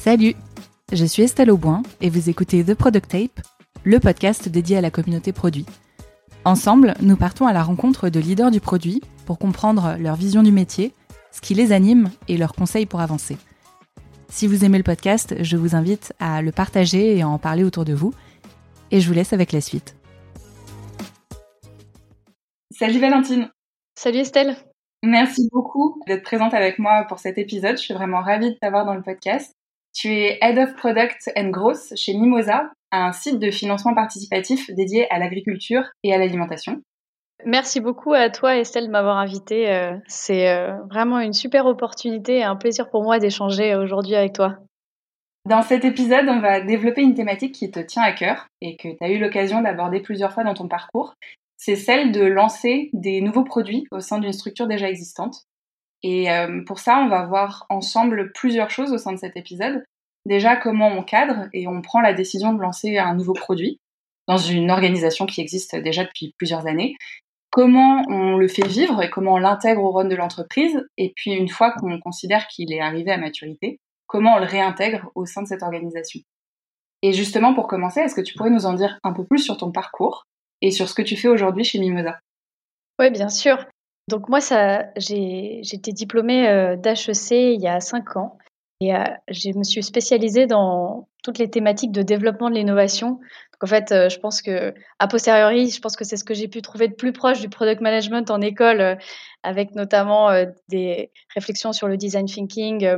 Salut, je suis Estelle Auboin et vous écoutez The Product Tape, le podcast dédié à la communauté produit. Ensemble, nous partons à la rencontre de leaders du produit pour comprendre leur vision du métier, ce qui les anime et leurs conseils pour avancer. Si vous aimez le podcast, je vous invite à le partager et à en parler autour de vous. Et je vous laisse avec la suite. Salut Valentine. Salut Estelle. Merci beaucoup d'être présente avec moi pour cet épisode. Je suis vraiment ravie de t'avoir dans le podcast. Tu es Head of Product and Growth chez Mimosa, un site de financement participatif dédié à l'agriculture et à l'alimentation. Merci beaucoup à toi Estelle de m'avoir invitée. Euh, c'est euh, vraiment une super opportunité et un plaisir pour moi d'échanger aujourd'hui avec toi. Dans cet épisode, on va développer une thématique qui te tient à cœur et que tu as eu l'occasion d'aborder plusieurs fois dans ton parcours. C'est celle de lancer des nouveaux produits au sein d'une structure déjà existante. Et euh, pour ça, on va voir ensemble plusieurs choses au sein de cet épisode. Déjà, comment on cadre et on prend la décision de lancer un nouveau produit dans une organisation qui existe déjà depuis plusieurs années. Comment on le fait vivre et comment on l'intègre au run de l'entreprise. Et puis, une fois qu'on considère qu'il est arrivé à maturité, comment on le réintègre au sein de cette organisation. Et justement, pour commencer, est-ce que tu pourrais nous en dire un peu plus sur ton parcours et sur ce que tu fais aujourd'hui chez Mimosa? Oui, bien sûr. Donc moi, j'ai, été diplômée euh, d'HEC il y a cinq ans et euh, je me suis spécialisée dans toutes les thématiques de développement de l'innovation. En fait, euh, je pense que a posteriori, je pense que c'est ce que j'ai pu trouver de plus proche du product management en école, avec notamment des réflexions sur le design thinking.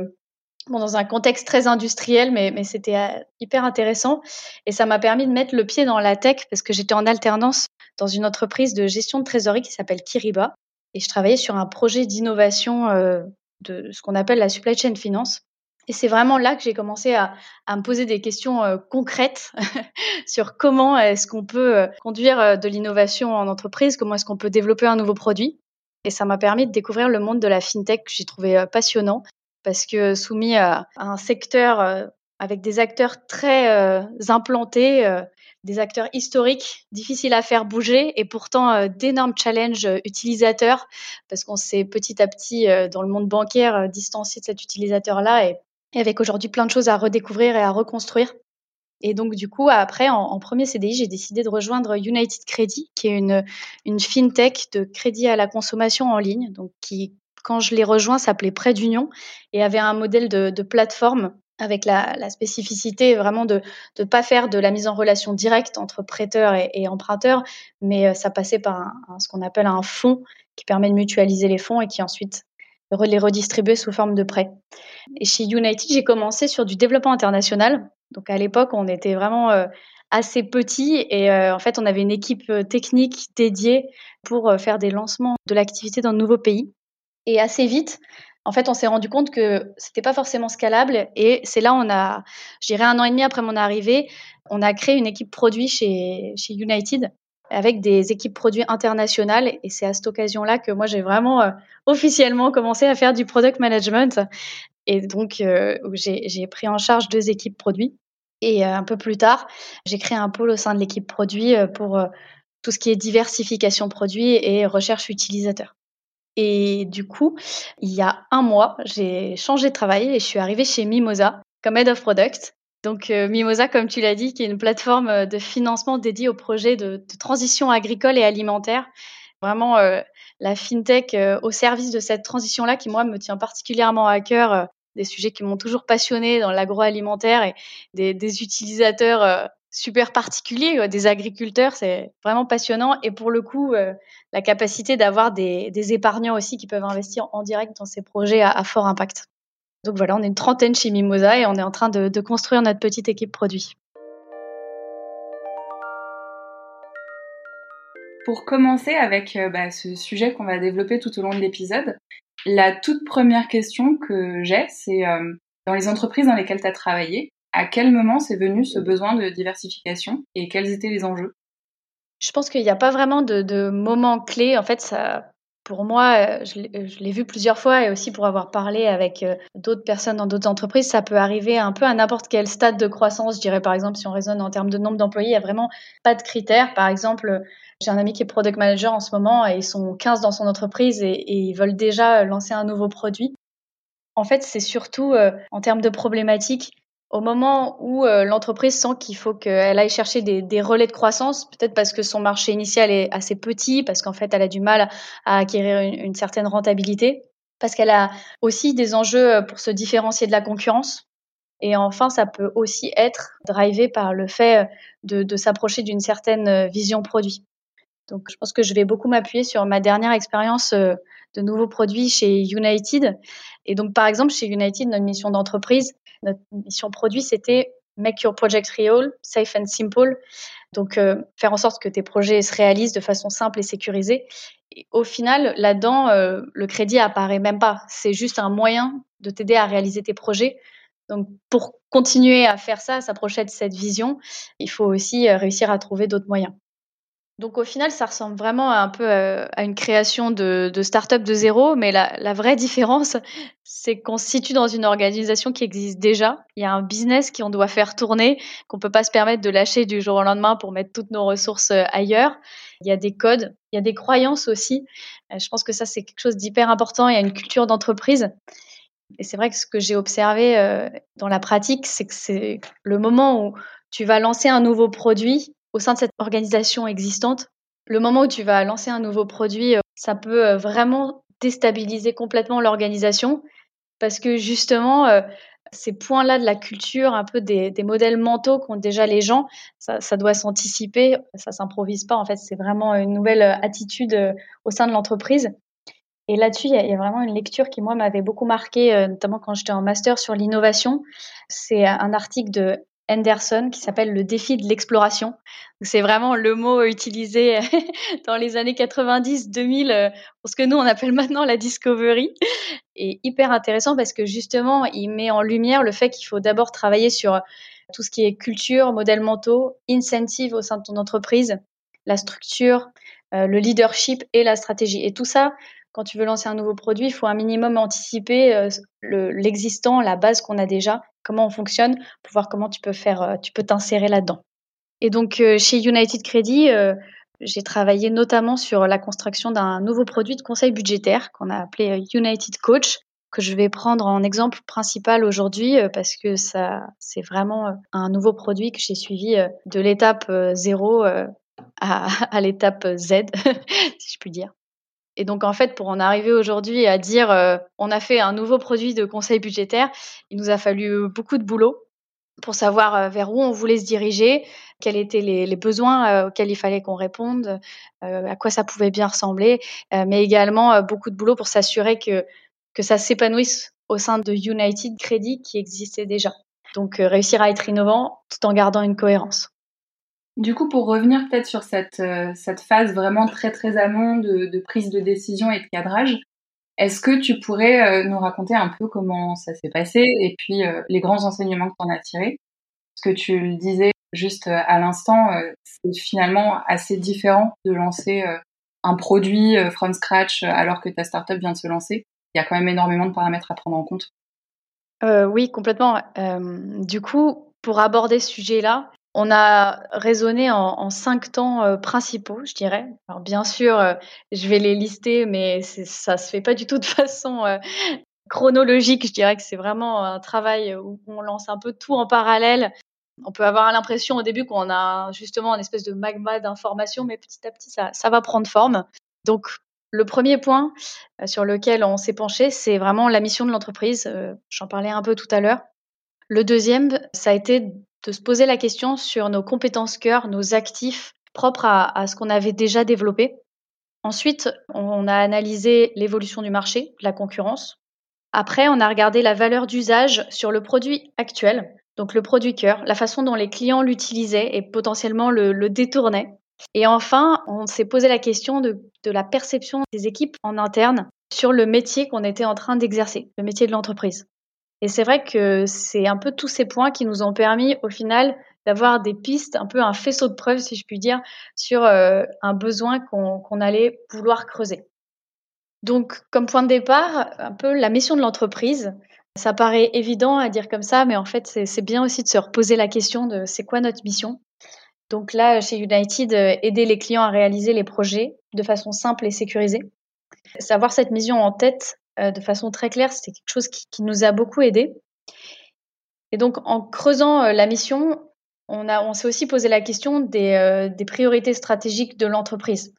Dans un contexte très industriel, mais, mais c'était hyper intéressant. Et ça m'a permis de mettre le pied dans la tech parce que j'étais en alternance dans une entreprise de gestion de trésorerie qui s'appelle Kiriba et je travaillais sur un projet d'innovation euh, de ce qu'on appelle la supply chain finance. Et c'est vraiment là que j'ai commencé à, me poser des questions euh, concrètes sur comment est-ce qu'on peut euh, conduire de l'innovation en entreprise, comment est-ce qu'on peut développer un nouveau produit. Et ça m'a permis de découvrir le monde de la fintech que j'ai trouvé passionnant parce que soumis à, un secteur avec des acteurs très implantés, des acteurs historiques, difficiles à faire bouger et pourtant euh, d'énormes challenges euh, utilisateurs parce qu'on s'est petit à petit euh, dans le monde bancaire distancié de cet utilisateur-là et, avec aujourd'hui plein de choses à redécouvrir et à reconstruire. Et donc, du coup, après, en, premier CDI, j'ai décidé de rejoindre United Credit, qui est une, une fintech de crédit à la consommation en ligne, donc qui, quand je l'ai rejoint, s'appelait Prêt d'Union et avait un modèle de, de plateforme avec la, spécificité vraiment de ne pas faire de la mise en relation directe entre prêteur et, emprunteur, mais euh, ça passait par ce qu'on appelle un fonds qui permet de mutualiser les fonds et qui ensuite les redistribuer sous forme de prêt. Et chez United, j'ai commencé sur du développement international. Donc à l'époque, on était vraiment euh, assez petit et euh, en fait, on avait une équipe technique dédiée pour faire des lancements de l'activité dans de nouveaux pays. Et assez vite, en fait, on s'est rendu compte que c'était pas forcément scalable et c'est là on a, je dirais un an et demi après mon arrivée, on a créé une équipe produit chez, United avec des équipes produits internationales et c'est à cette occasion-là que moi j'ai vraiment euh, officiellement commencé à faire du product management et donc euh, j'ai pris en charge deux équipes produits et euh, un peu plus tard j'ai créé un pôle au sein de l'équipe produit pour tout ce qui est diversification produit et recherche utilisateur. Et du coup, il y a un mois, j'ai changé de travail et je suis arrivée chez Mimosa comme Head of Product. Donc euh, Mimosa, comme tu l'as dit, qui est une plateforme euh, de financement dédiée aux projets de, transition agricole et alimentaire. Vraiment euh, la fintech au service de cette transition-là qui, moi, me tient particulièrement à cœur. des sujets qui m'ont toujours passionné dans l'agroalimentaire et des, des utilisateurs super particuliers, des agriculteurs. C'est vraiment passionnant. Et pour le coup, la capacité d'avoir des, épargnants aussi qui peuvent investir en direct dans ces projets à, fort impact. Donc voilà, on est une trentaine chez Mimosa et on est en train de, construire notre petite équipe produit. Pour commencer avec euh, bah, ce sujet qu'on va développer tout au long de l'épisode, la toute première question que j'ai, c'est euh, dans les entreprises dans lesquelles tu as travaillé, à quel moment c'est venu ce besoin de diversification et quels étaient les enjeux? Je pense qu'il n'y a pas vraiment de, de moment clé. En fait, ça, pour moi, euh, je l'ai vu plusieurs fois et aussi pour avoir parlé avec euh, d'autres personnes dans d'autres entreprises, ça peut arriver un peu à n'importe quel stade de croissance. Je dirais par exemple, si on raisonne en termes de nombre d'employés, il n'y a vraiment pas de critères. Par exemple, j'ai un ami qui est product manager en ce moment et ils sont 15 dans son entreprise et, ils veulent déjà lancer un nouveau produit. En fait, c'est surtout euh, en termes de problématiques au moment où euh, l'entreprise sent qu'il faut qu'elle aille chercher des, relais de croissance, peut-être parce que son marché initial est assez petit, parce qu'en fait elle a du mal à acquérir une, certaine rentabilité, parce qu'elle a aussi des enjeux euh, pour se différencier de la concurrence. Et enfin, ça peut aussi être drivé par le fait de, de s'approcher d'une certaine vision produit. Donc, je pense que je vais beaucoup m'appuyer sur ma dernière expérience de nouveaux produits chez United. Et donc, par exemple, chez United, notre mission d'entreprise, notre mission produit, c'était Make your project real, safe and simple. Donc, euh, faire en sorte que tes projets se réalisent de façon simple et sécurisée. Au final, là-dedans, euh, le crédit apparaît même pas. C'est juste un moyen de t'aider à réaliser tes projets. Donc, pour continuer à faire ça, s'approcher de cette vision, il faut aussi euh, réussir à trouver d'autres moyens. Donc au final, ça ressemble vraiment un peu euh, à, une création de, de start-up de zéro, mais la, vraie différence, c'est qu'on se situe dans une organisation qui existe déjà. Il y a un business qu'on doit faire tourner, qu'on peut pas se permettre de lâcher du jour au lendemain pour mettre toutes nos ressources euh, ailleurs. Il y a des codes, il y a des croyances aussi. Euh, je pense que ça, c'est quelque chose d'hyper important. Il y a une culture d'entreprise. Et c'est vrai que ce que j'ai observé dans la pratique, c'est que c'est le moment où tu vas lancer un nouveau produit, au sein de cette organisation existante, le moment où tu vas lancer un nouveau produit, euh, ça peut euh, vraiment déstabiliser complètement l'organisation parce que justement, euh, ces points-là de la culture, un peu des, modèles mentaux qu'ont déjà les gens, ça, doit s'anticiper, ça s'improvise pas. En fait, c'est vraiment une nouvelle attitude au sein de l'entreprise. Et là-dessus, il y, a vraiment une lecture qui, moi, m'avait beaucoup marqué, notamment quand j'étais en master sur l'innovation. C'est un article de Anderson qui s'appelle le défi de l'exploration. C'est vraiment le mot utilisé dans les années 90-2000 euh, pour ce que nous on appelle maintenant la discovery. Et hyper intéressant parce que justement, il met en lumière le fait qu'il faut d'abord travailler sur tout ce qui est culture, modèles mentaux, incentive au sein de ton entreprise, la structure, euh, le leadership et la stratégie. Et tout ça, quand tu veux lancer un nouveau produit, il faut un minimum anticiper euh, l'existant, la base qu'on a déjà, comment on fonctionne, pour voir comment tu peux faire, euh, tu peux t'insérer là-dedans. Et donc euh, chez United Credit, j'ai travaillé notamment sur la construction d'un nouveau produit de conseil budgétaire qu'on a appelé United Coach, que je vais prendre en exemple principal aujourd'hui parce que ça, c'est vraiment un nouveau produit que j'ai suivi de l'étape 0 à, à l'étape Z, si je puis dire. Et donc, en fait, pour en arriver aujourd'hui à dire euh, on a fait un nouveau produit de conseil budgétaire, il nous a fallu beaucoup de boulot pour savoir euh, vers où on voulait se diriger, quels étaient les, besoins euh, auxquels il fallait qu'on réponde, à quoi ça pouvait bien ressembler, mais également beaucoup de boulot pour s'assurer que, que ça s'épanouisse au sein de United Credit qui existait déjà. Donc, réussir à être innovant tout en gardant une cohérence. Du coup, pour revenir peut-être sur cette, euh, cette phase vraiment très très amont de, de, prise de décision et de cadrage, est-ce que tu pourrais euh, nous raconter un peu comment ça s'est passé et puis euh, les grands enseignements que tu en as tirés? Parce que tu le disais juste à l'instant, c'est finalement assez différent de lancer un produit from scratch alors que ta startup vient de se lancer. Il y a quand même énormément de paramètres à prendre en compte. oui, complètement. du coup, pour aborder ce sujet-là, on a raisonné en, cinq temps euh, principaux, je dirais. Alors bien sûr, euh, je vais les lister, mais ça se fait pas du tout de façon euh, chronologique. Je dirais que c'est vraiment un travail où on lance un peu tout en parallèle. On peut avoir l'impression au début qu'on a justement une espèce de magma d'informations, mais petit à petit, ça va prendre forme. Donc, le premier point sur lequel on s'est penché, c'est vraiment la mission de l'entreprise. J'en parlais un peu tout à l'heure. Le deuxième, ça a été de se poser la question sur nos compétences cœur, nos actifs propres à, ce qu'on avait déjà développé. Ensuite, on a analysé l'évolution du marché, la concurrence. Après, on a regardé la valeur d'usage sur le produit actuel, donc le produit cœur, la façon dont les clients l'utilisaient et potentiellement le, détournaient. Et enfin, on s'est posé la question de la perception des équipes en interne sur le métier qu'on était en train d'exercer, le métier de l'entreprise. Et c'est vrai que c'est un peu tous ces points qui nous ont permis au final d'avoir des pistes, un peu un faisceau de preuves, si je puis dire, sur euh, un besoin qu'on allait vouloir creuser. Donc, comme point de départ, un peu la mission de l'entreprise. Ça paraît évident à dire comme ça, mais en fait, c'est bien aussi de se reposer la question de c'est quoi notre mission. Donc là, chez United, euh, aider les clients à réaliser les projets de façon simple et sécurisée. Savoir cette mission en tête, de façon très claire. C'était quelque chose qui, nous a beaucoup aidé. Et donc, en creusant la mission, on, s'est aussi posé la question des, des priorités stratégiques de l'entreprise.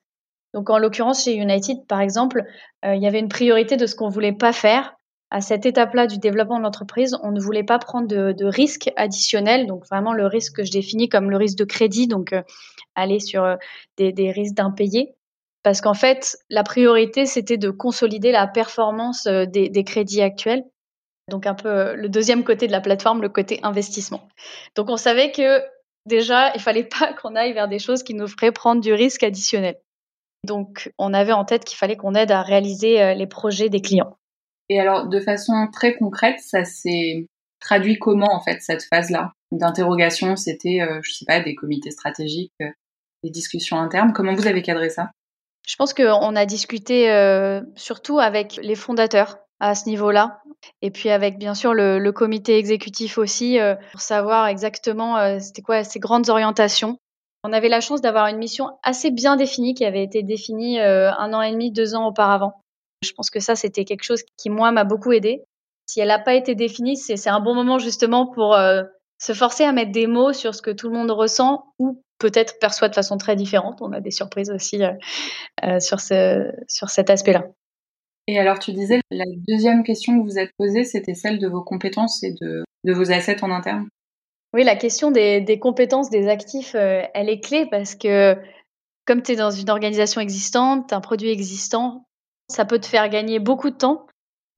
Donc, en l'occurrence, chez United, par exemple, il y avait une priorité de ce qu'on voulait pas faire à cette étape-là du développement de l'entreprise, on ne voulait pas prendre de, risques additionnels, donc vraiment le risque que je définis comme le risque de crédit, donc euh, aller sur euh, des, risques d'impayés. Parce qu'en fait, la priorité, c'était de consolider la performance euh, des, crédits actuels. Donc un peu le deuxième côté de la plateforme, le côté investissement. Donc on savait que déjà, il fallait pas qu'on aille vers des choses qui nous feraient prendre du risque additionnel. Donc on avait en tête qu'il fallait qu'on aide à réaliser les projets des clients. Et alors, de façon très concrète, ça s'est traduit comment en fait cette phase-là d'interrogation? C'était, euh, je sais pas, des comités stratégiques, euh, des discussions internes? Comment vous avez cadré ça? Je pense qu'on a discuté euh, surtout avec les fondateurs à ce niveau-là, et puis avec bien sûr le, comité exécutif aussi pour savoir exactement c'était quoi ces grandes orientations. On avait la chance d'avoir une mission assez bien définie qui avait été définie un an et demi, deux ans auparavant. Je pense que ça, c'était quelque chose qui, moi, m'a beaucoup aidé. Si elle n'a pas été définie, c'est un bon moment justement pour euh, se forcer à mettre des mots sur ce que tout le monde ressent ou peut-être perçoit de façon très différente. On a des surprises aussi euh, euh, sur, ce, sur cet aspect-là. Et alors, tu disais, la deuxième question que vous êtes posée, c'était celle de vos compétences et de, de vos assets en interne. Oui, la question des, des compétences des actifs, elle est clé parce que comme tu es dans une organisation existante, un produit existant, ça peut te faire gagner beaucoup de temps,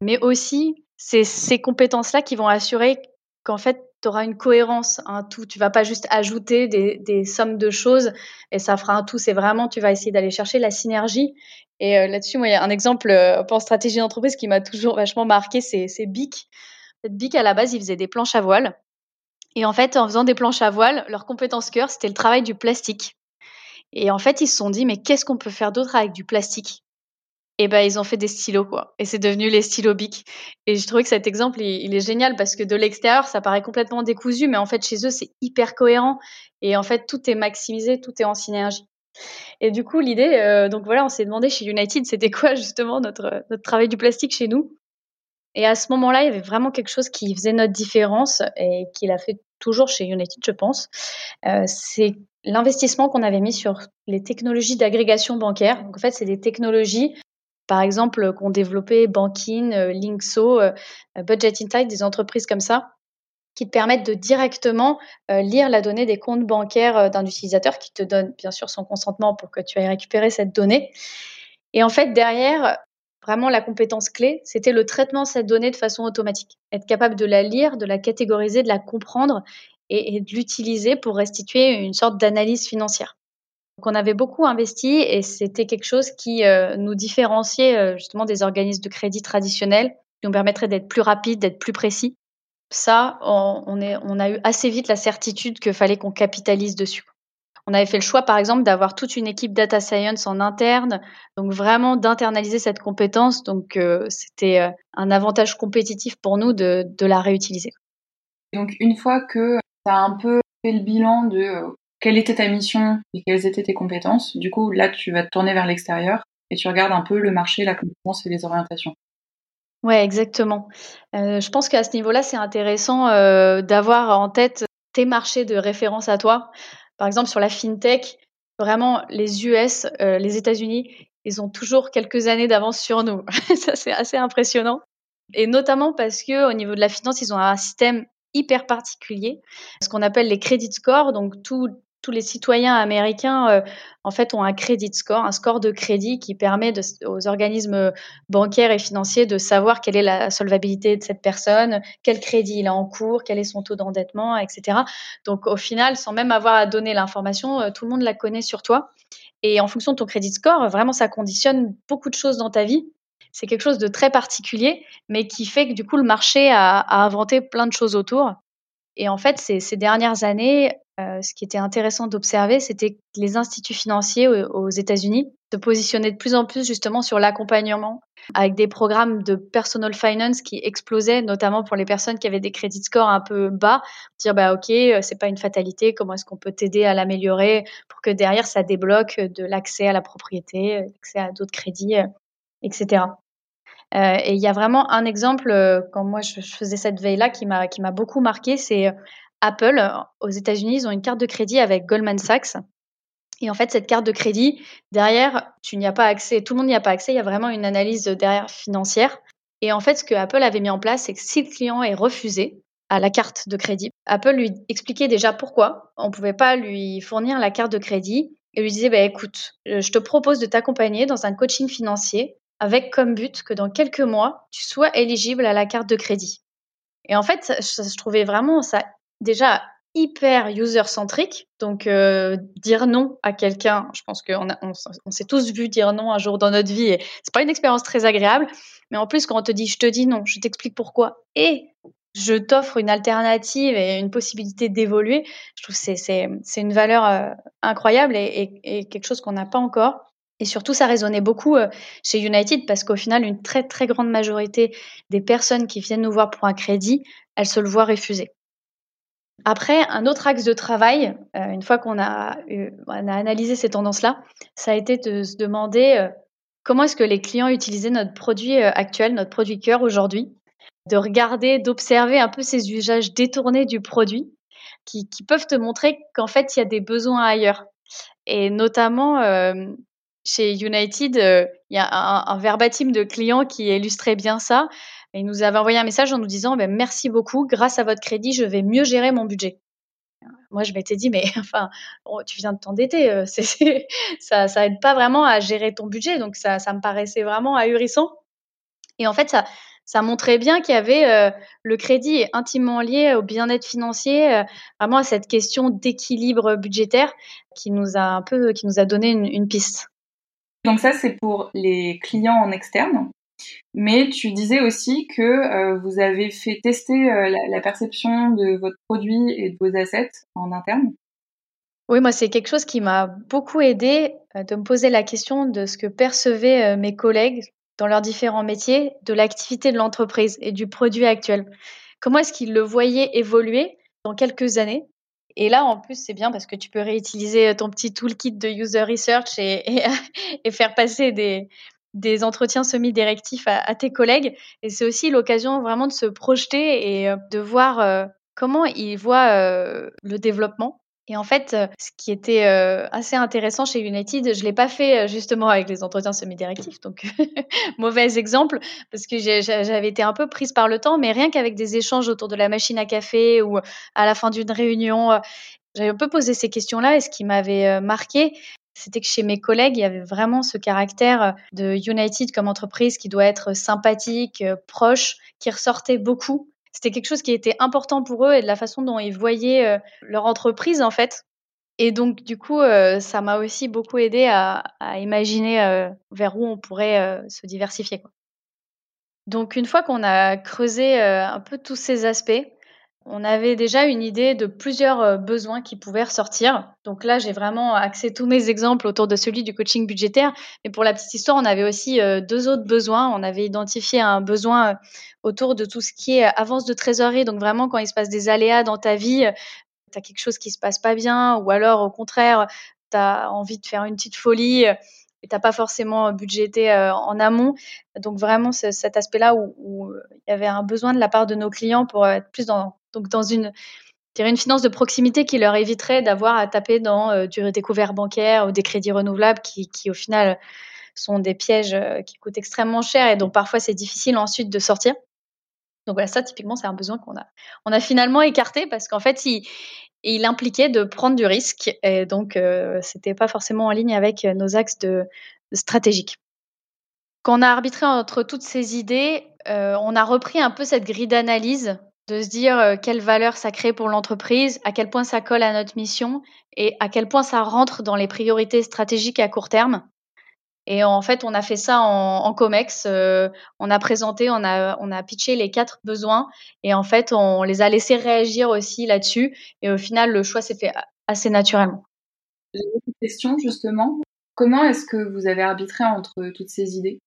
mais aussi c'est ces compétences-là qui vont assurer qu'en fait, tu auras une cohérence, un tout. Tu vas pas juste ajouter des, sommes de choses et ça fera un tout. C'est vraiment, tu vas essayer d'aller chercher la synergie. Et euh, là-dessus, moi, il y a un exemple euh, pour stratégie d'entreprise qui m'a toujours vachement marqué, c'est BIC. BIC, à la base, ils faisaient des planches à voile. Et en fait, en faisant des planches à voile, leur compétence cœur, c'était le travail du plastique. Et en fait, ils se sont dit, mais qu'est-ce qu'on peut faire d'autre avec du plastique? Et ben ils ont fait des stylos quoi. Et c'est devenu les stylos Bic. Et je trouvais que cet exemple il, est génial parce que de l'extérieur ça paraît complètement décousu mais en fait chez eux c'est hyper cohérent. Et en fait tout est maximisé tout est en synergie. Et du coup l'idée euh, donc voilà on s'est demandé chez United c'était quoi justement notre travail du plastique chez nous? Et à ce moment-là il y avait vraiment quelque chose qui faisait notre différence et qui l'a fait toujours chez United je pense. Euh, c'est l'investissement qu'on avait mis sur les technologies d'agrégation bancaire. Donc en fait, c'est des technologies par exemple, euh, qu'ont développé Bankin, euh, Linkso, euh, Budget Insight, des entreprises comme ça, qui te permettent de directement lire la donnée des comptes bancaires d'un utilisateur, qui te donne bien sûr son consentement pour que tu ailles récupérer cette donnée. Et en fait, derrière, vraiment la compétence clé, c'était le traitement de cette donnée de façon automatique. Être capable de la lire, de la catégoriser, de la comprendre et de l'utiliser pour restituer une sorte d'analyse financière. Donc on avait beaucoup investi et c'était quelque chose qui euh, nous différenciait euh, justement des organismes de crédit traditionnels, qui nous permettrait d'être plus rapide, d'être plus précis. Ça, on, a eu assez vite la certitude qu'il fallait qu'on capitalise dessus. On avait fait le choix, par exemple, d'avoir toute une équipe data science en interne, donc vraiment d'internaliser cette compétence. Donc, euh, c'était un avantage compétitif pour nous de, de la réutiliser. Donc, une fois que tu as un peu fait le bilan de quelle était ta mission et quelles étaient tes compétences. Du coup, là, tu vas te tourner vers l'extérieur et tu regardes un peu le marché, la compétence et les orientations. Ouais, exactement. Euh, je pense qu'à ce niveau-là, c'est intéressant euh, d'avoir en tête tes marchés de référence à toi. Par exemple, sur la fintech, vraiment, les US, euh, les États-Unis, ils ont toujours quelques années d'avance sur nous. Ça, c'est assez impressionnant. Et notamment parce que au niveau de la finance, ils ont un système hyper particulier, ce qu'on appelle les credit scores. Donc, tout, tous les citoyens américains, euh, en fait, ont un credit score, un score de crédit qui permet aux organismes bancaires et financiers de savoir quelle est la solvabilité de cette personne, quel crédit il a en cours, quel est son taux d'endettement, etc. Donc, au final, sans même avoir à donner l'information, euh, tout le monde la connaît sur toi. Et en fonction de ton credit score, vraiment, ça conditionne beaucoup de choses dans ta vie. C'est quelque chose de très particulier, mais qui fait que du coup, le marché a, inventé plein de choses autour. Et en fait, ces dernières années, euh, ce qui était intéressant d'observer, c'était que les instituts financiers aux, États-Unis se positionnaient de plus en plus justement sur l'accompagnement avec des programmes de personal finance qui explosaient, notamment pour les personnes qui avaient des crédits scores un peu bas. Dire bah ok, euh, c'est pas une fatalité. Comment est-ce qu'on peut t'aider à l'améliorer pour que derrière ça débloque de l'accès à la propriété, l'accès à d'autres crédits, etc. et il y a vraiment un exemple, quand moi je, faisais cette veille-là, qui m'a beaucoup marqué, c'est Apple. Aux États-Unis, ils ont une carte de crédit avec Goldman Sachs. Et en fait, cette carte de crédit, derrière, tu n'y as pas accès, tout le monde n'y a pas accès, il y a vraiment une analyse derrière financière. Et en fait, ce que Apple avait mis en place, c'est que si le client est refusé à la carte de crédit, Apple lui expliquait déjà pourquoi on ne pouvait pas lui fournir la carte de crédit et lui disait bah, écoute, euh, je te propose de t'accompagner dans un coaching financier avec comme but que dans quelques mois, tu sois éligible à la carte de crédit. Et en fait, je trouvais vraiment ça déjà hyper user-centrique. Donc, euh, dire non à quelqu'un, je pense qu'on on, s'est tous vu dire non un jour dans notre vie et c'est pas une expérience très agréable. Mais en plus, quand on te dit je te dis non, je t'explique pourquoi et je t'offre une alternative et une possibilité d'évoluer, je trouve que c'est une valeur euh, incroyable et, quelque chose qu'on n'a pas encore. Et surtout, ça résonnait beaucoup euh, chez United parce qu'au final, une très très grande majorité des personnes qui viennent nous voir pour un crédit, elles se le voient refuser. Après, un autre axe de travail, euh, une fois qu'on a, analysé ces tendances-là, ça a été de se demander euh, comment est-ce que les clients utilisaient notre produit actuel, notre produit cœur aujourd'hui, de regarder, d'observer un peu ces usages détournés du produit qui, peuvent te montrer qu'en fait, il y a des besoins ailleurs. Et notamment, chez United, il y a un, verbatim de clients qui illustrait bien ça. Il nous avait envoyé un message en nous disant ben, Merci beaucoup, grâce à votre crédit, je vais mieux gérer mon budget. Moi, je m'étais dit, mais enfin, oh, tu viens de t'endetter, euh, ça, ça aide pas vraiment à gérer ton budget. Donc, ça, me paraissait vraiment ahurissant. Et en fait, ça, montrait bien qu'il y avait euh, le crédit intimement lié au bien-être financier, euh, vraiment à cette question d'équilibre budgétaire qui nous a un peu, qui nous a donné une piste. Donc ça, c'est pour les clients en externe. Mais tu disais aussi que euh, vous avez fait tester euh, la, perception de votre produit et de vos assets en interne. Oui, moi, c'est quelque chose qui m'a beaucoup aidé euh, de me poser la question de ce que percevaient mes collègues dans leurs différents métiers de l'activité de l'entreprise et du produit actuel. Comment est-ce qu'ils le voyaient évoluer dans quelques années? Et là, en plus, c'est bien parce que tu peux réutiliser ton petit toolkit de user research et faire passer des, des entretiens semi-directifs à, tes collègues. Et c'est aussi l'occasion vraiment de se projeter et euh, de voir euh, comment ils voient euh, le développement. Et en fait, ce qui était assez intéressant chez United, je l'ai pas fait justement avec les entretiens semi-directifs, donc mauvais exemple, parce que j'avais été un peu prise par le temps, mais rien qu'avec des échanges autour de la machine à café ou à la fin d'une réunion, j'avais un peu posé ces questions-là et ce qui m'avait marqué, c'était que chez mes collègues, il y avait vraiment ce caractère euh, de United comme entreprise qui doit être sympathique, euh, proche, qui ressortait beaucoup. C'était quelque chose qui était important pour eux et de la façon dont ils voyaient euh, leur entreprise en fait. Et donc du coup, ça m'a aussi beaucoup aidé à, imaginer vers où on pourrait se diversifier. Donc une fois qu'on a creusé un peu tous ces aspects, on avait déjà une idée de plusieurs euh, besoins qui pouvaient ressortir. Donc là, j'ai vraiment axé tous mes exemples autour de celui du coaching budgétaire. Mais pour la petite histoire, on avait aussi euh, deux autres besoins. On avait identifié un besoin euh, autour de tout ce qui est avance de trésorerie. Donc vraiment, quand il se passe des aléas dans ta vie, tu as quelque chose qui se passe pas bien, ou alors au contraire, tu as envie de faire une petite folie et t'as pas forcément budgété en amont. Donc vraiment cet aspect-là où, il y avait un besoin de la part de nos clients pour être plus dans donc dans une une finance de proximité qui leur éviterait d'avoir à taper dans euh, du découvert bancaire ou des crédits renouvelables qui, qui au final sont des pièges euh, qui coûtent extrêmement cher et dont parfois c'est difficile ensuite de sortir. Donc voilà, ça typiquement c'est un besoin qu'on a, on a finalement écarté parce qu'en fait il, impliquait de prendre du risque et donc euh, c'était pas forcément en ligne avec nos axes de, stratégiques. Quand on a arbitré entre toutes ces idées, euh, on a repris un peu cette grille d'analyse de se dire euh, quelle valeur ça crée pour l'entreprise, à quel point ça colle à notre mission et à quel point ça rentre dans les priorités stratégiques à court terme. Et en fait, on a fait ça en, COMEX. Euh, on a présenté, on a, on a pitché les quatre besoins et en fait, on les a laissés réagir aussi là-dessus. Et au final, le choix s'est fait assez naturellement. J'ai une question justement. Comment est-ce que vous avez arbitré entre toutes ces idées?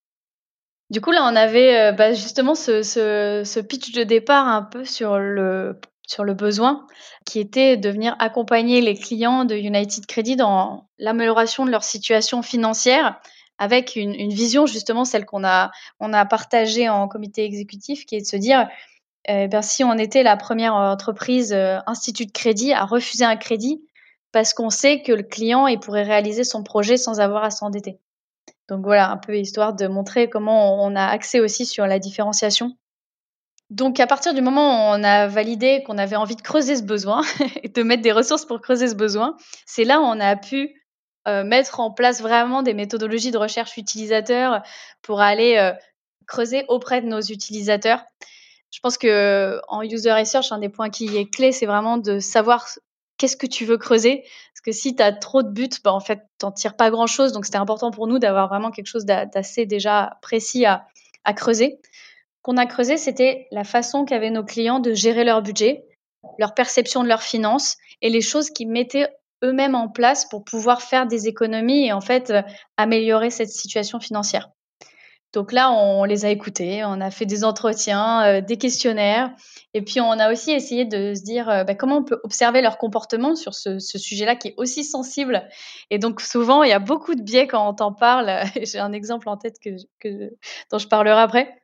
Du coup, là, on avait euh, bah, justement ce, ce, pitch de départ un peu sur le, sur le besoin, qui était de venir accompagner les clients de United Credit dans l'amélioration de leur situation financière avec une, vision justement celle qu'on a on a partagée en comité exécutif, qui est de se dire eh ben, si on était la première entreprise institut de crédit à refuser un crédit parce qu'on sait que le client il pourrait réaliser son projet sans avoir à s'endetter. Donc voilà, un peu histoire de montrer comment on a accès aussi sur la différenciation. Donc à partir du moment où on a validé qu'on avait envie de creuser ce besoin, de mettre des ressources pour creuser ce besoin, c'est là où on a pu euh, mettre en place vraiment des méthodologies de recherche utilisateur pour aller euh, creuser auprès de nos utilisateurs. Je pense que en user research, un des points qui est clé, c'est vraiment de savoir qu'est-ce que tu veux creuser? Parce que si tu as trop de buts, bah, en fait, tu n'en tires pas grand-chose. Donc, c'était important pour nous d'avoir vraiment quelque chose d'assez déjà précis à, creuser. Qu'on a creusé, c'était la façon qu'avaient nos clients de gérer leur budget, leur perception de leurs finances et les choses qu'ils mettaient eux-mêmes en place pour pouvoir faire des économies et en fait euh, améliorer cette situation financière. Donc là, on les a écoutés, on a fait des entretiens, euh, des questionnaires, et puis on a aussi essayé de se dire euh, bah, comment on peut observer leur comportement sur ce, sujet-là qui est aussi sensible. Et donc souvent, il y a beaucoup de biais quand on t'en parle. J'ai un exemple en tête que, dont je parlerai après.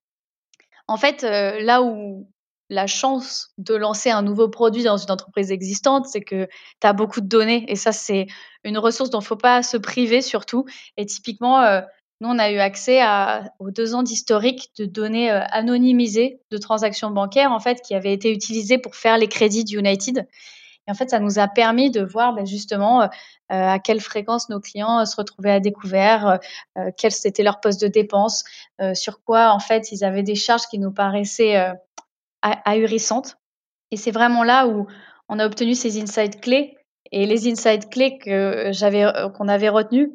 En fait, euh, là où la chance de lancer un nouveau produit dans une entreprise existante, c'est que tu as beaucoup de données, et ça, c'est une ressource dont il ne faut pas se priver surtout. Et typiquement, nous, on a eu accès aux deux ans d'historique de données euh, anonymisées de transactions bancaires, en fait, qui avaient été utilisées pour faire les crédits d'United. Et en fait, ça nous a permis de voir ben, justement euh, à quelle fréquence nos clients se retrouvaient à découvert, euh, quel était leur poste de dépense, sur quoi, en fait, ils avaient des charges qui nous paraissaient ahurissantes. Et c'est vraiment là où on a obtenu ces insights clés. Et les insights clés qu'on avait retenus,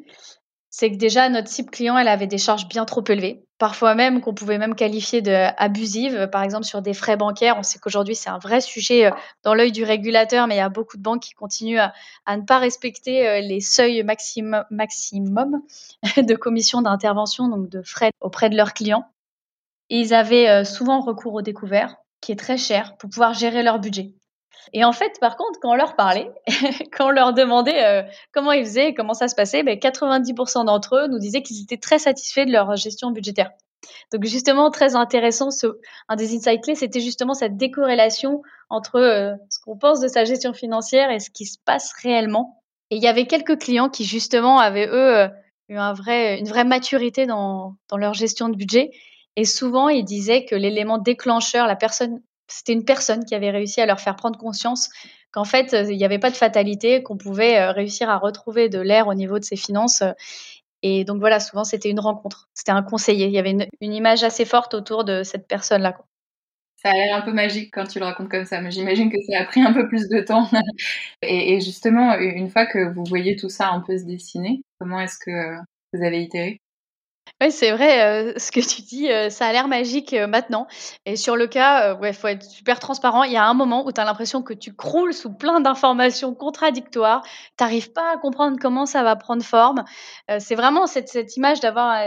c'est que déjà notre cible client, elle avait des charges bien trop élevées, parfois même qu'on pouvait même qualifier de abusives, par exemple sur des frais bancaires. On sait qu'aujourd'hui c'est un vrai sujet euh, dans l'œil du régulateur, mais il y a beaucoup de banques qui continuent à, ne pas respecter euh, les seuils maximum, maximum de commission d'intervention, donc de frais auprès de leurs clients. Et ils avaient euh, souvent recours au découvert, qui est très cher, pour pouvoir gérer leur budget. Et en fait, par contre, quand on leur parlait, quand on leur demandait euh, comment ils faisaient, comment ça se passait, ben 90% d'entre eux nous disaient qu'ils étaient très satisfaits de leur gestion budgétaire. Donc justement, très intéressant, un des insights clés, c'était justement cette décorrélation entre euh, ce qu'on pense de sa gestion financière et ce qui se passe réellement. Et il y avait quelques clients qui justement avaient, eux, euh, eu un vrai, une vraie maturité dans, dans leur gestion de budget. Et souvent, ils disaient que l'élément déclencheur, la personne c'était une personne qui avait réussi à leur faire prendre conscience qu'en fait, il n'y avait pas de fatalité, qu'on pouvait euh, réussir à retrouver de l'air au niveau de ses finances. Et donc voilà, souvent c'était une rencontre, c'était un conseiller. Il y avait une, image assez forte autour de cette personne-là. Ça a l'air un peu magique quand tu le racontes comme ça, mais j'imagine que ça a pris un peu plus de temps. et, et, justement, une fois que vous voyez tout ça un peu se dessiner, comment est-ce que vous avez itéré? Oui, c'est vrai, euh, ce que tu dis, euh, ça a l'air magique euh, maintenant. Et sur le cas, il faut être super transparent. Il y a un moment où tu as l'impression que tu croules sous plein d'informations contradictoires. Tu n'arrives pas à comprendre comment ça va prendre forme. c'est vraiment cette, cette image d'avoir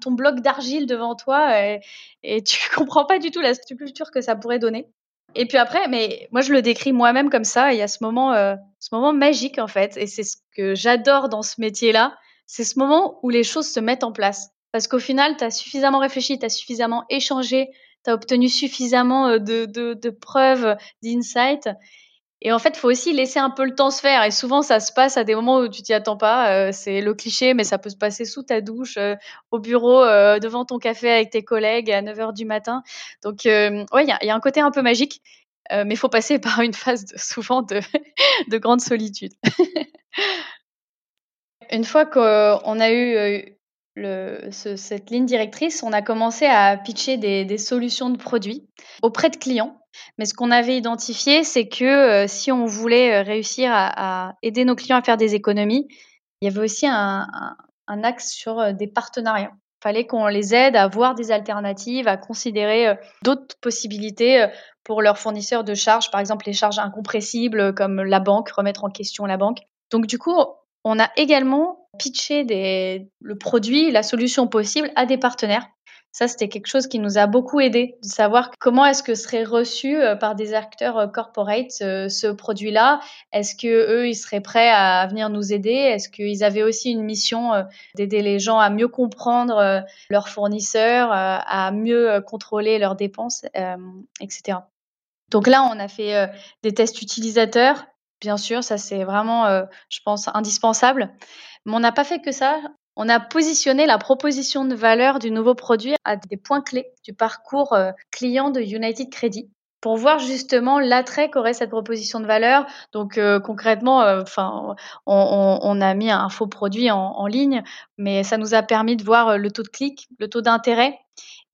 ton bloc d'argile devant toi et, et tu comprends pas du tout la structure que ça pourrait donner. Et puis après, mais moi je le décris moi-même comme ça. Il y a ce moment, ce moment magique en fait, et c'est ce que j'adore dans ce métier-là. C'est ce moment où les choses se mettent en place. Parce qu'au final, tu as suffisamment réfléchi, tu as suffisamment échangé, tu as obtenu suffisamment euh, de, de, de preuves, d'insights. Et en fait, faut aussi laisser un peu le temps se faire. Et souvent, ça se passe à des moments où tu t'y attends pas. Euh, c'est le cliché, mais ça peut se passer sous ta douche, euh, au bureau, devant ton café avec tes collègues à 9 h du matin. Donc, ouais, il y, a, un côté un peu magique, mais faut passer par une phase de, souvent de grande solitude. une fois qu'on a eu cette ligne directrice, on a commencé à pitcher des, solutions de produits auprès de clients. Mais ce qu'on avait identifié, c'est que euh, si on voulait euh, réussir à, aider nos clients à faire des économies, il y avait aussi un, axe sur euh, des partenariats. Il fallait qu'on les aide à voir des alternatives, à considérer d'autres possibilités pour leurs fournisseurs de charges, par exemple les charges incompressibles comme la banque, remettre en question la banque. Donc du coup, on a également pitché le produit, la solution possible à des partenaires. Ça, c'était quelque chose qui nous a beaucoup aidé de savoir comment est-ce que serait reçu euh, par des acteurs euh, corporate ce, produit-là. Est-ce que eux, ils seraient prêts à venir nous aider? Est-ce qu'ils avaient aussi une mission euh, d'aider les gens à mieux comprendre leurs fournisseurs, à mieux contrôler leurs dépenses, etc. Donc là, on a fait des tests utilisateurs. Bien sûr, ça c'est vraiment, je pense, indispensable. On n'a pas fait que ça on a positionné la proposition de valeur du nouveau produit à des points clés du parcours euh, client de United Credit pour voir justement l'attrait qu'aurait cette proposition de valeur. Donc euh, concrètement, euh, on, a mis un faux produit en, ligne, mais ça nous a permis de voir le taux de clic, le taux d'intérêt.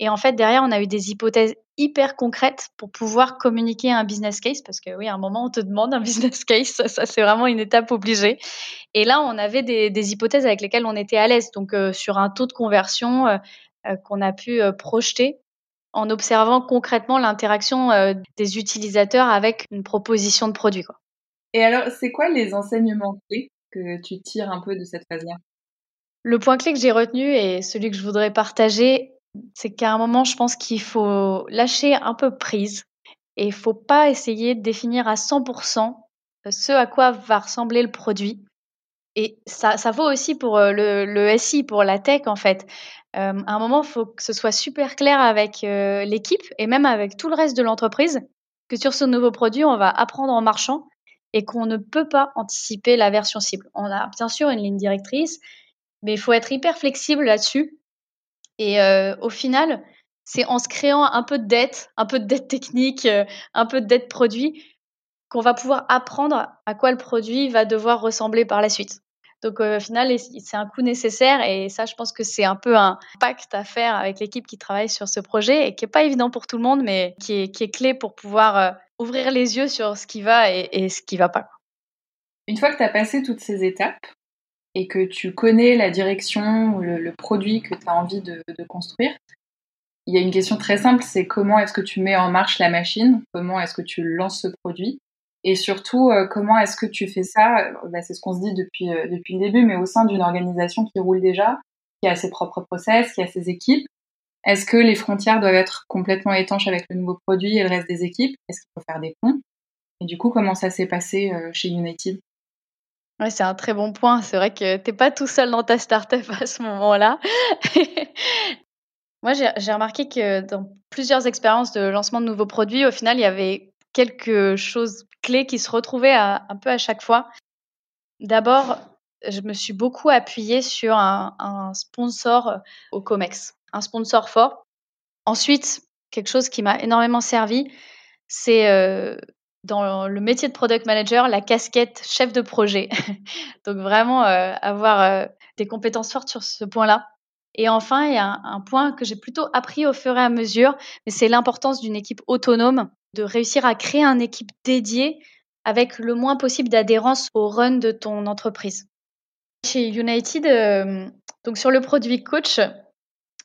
Et en fait, derrière, on a eu des hypothèses hyper concrètes pour pouvoir communiquer un business case, parce que oui, à un moment, on te demande un business case, ça, c'est vraiment une étape obligée. Et là, on avait des, hypothèses avec lesquelles on était à l'aise, donc euh, sur un taux de conversion euh, euh, qu'on a pu projeter en observant concrètement l'interaction des utilisateurs avec une proposition de produit. Quoi. Et alors, c'est quoi les enseignements clés que tu tires un peu de cette phase-là? Le point clé que j'ai retenu et celui que je voudrais partager, c'est qu'à un moment, je pense qu'il faut lâcher un peu prise et il faut pas essayer de définir à 100% ce à quoi va ressembler le produit. Et ça, ça vaut aussi pour euh, le, SI, pour la tech en fait. Euh, à un moment, il faut que ce soit super clair avec euh, l'équipe et même avec tout le reste de l'entreprise que sur ce nouveau produit, on va apprendre en marchant et qu'on ne peut pas anticiper la version cible. On a bien sûr une ligne directrice, mais il faut être hyper flexible là-dessus et euh, au final, c'est en se créant un peu de dette, un peu de dette technique, euh, un peu de dette produit, qu'on va pouvoir apprendre à quoi le produit va devoir ressembler par la suite. Donc euh, au final, c'est un coût nécessaire et ça, je pense que c'est un peu un pacte à faire avec l'équipe qui travaille sur ce projet et qui n'est pas évident pour tout le monde, mais qui est, clé pour pouvoir ouvrir les yeux sur ce qui va et, et ce qui va pas. Une fois que tu as passé toutes ces étapes, et que tu connais la direction, le, le produit que tu as envie de, construire, il y a une question très simple, c'est comment est-ce que tu mets en marche la machine, comment est-ce que tu lances ce produit, et surtout euh, comment est-ce que tu fais ça, bah, c'est ce qu'on se dit depuis, euh, depuis le début, mais au sein d'une organisation qui roule déjà, qui a ses propres process, qui a ses équipes. Est-ce que les frontières doivent être complètement étanches avec le nouveau produit et le reste des équipes? Est-ce qu'il faut faire des ponts? Et du coup, comment ça s'est passé euh, chez United? Ouais, c'est un très bon point. C'est vrai que tu n'es pas tout seul dans ta startup à ce moment-là. Moi, j'ai remarqué que dans plusieurs expériences de lancement de nouveaux produits, au final, il y avait quelque chose clé qui se retrouvait un peu à chaque fois. D'abord, je me suis beaucoup appuyée sur un, sponsor au COMEX, un sponsor fort. Ensuite, quelque chose qui m'a énormément servi, c'est euh, dans le métier de product manager la casquette chef de projet. Donc vraiment euh, avoir euh, des compétences fortes sur ce point-là. Et enfin, il y a un, point que j'ai plutôt appris au fur et à mesure, mais c'est l'importance d'une équipe autonome, de réussir à créer une équipe dédiée avec le moins possible d'adhérence au run de ton entreprise. Chez United, euh, donc sur le produit coach,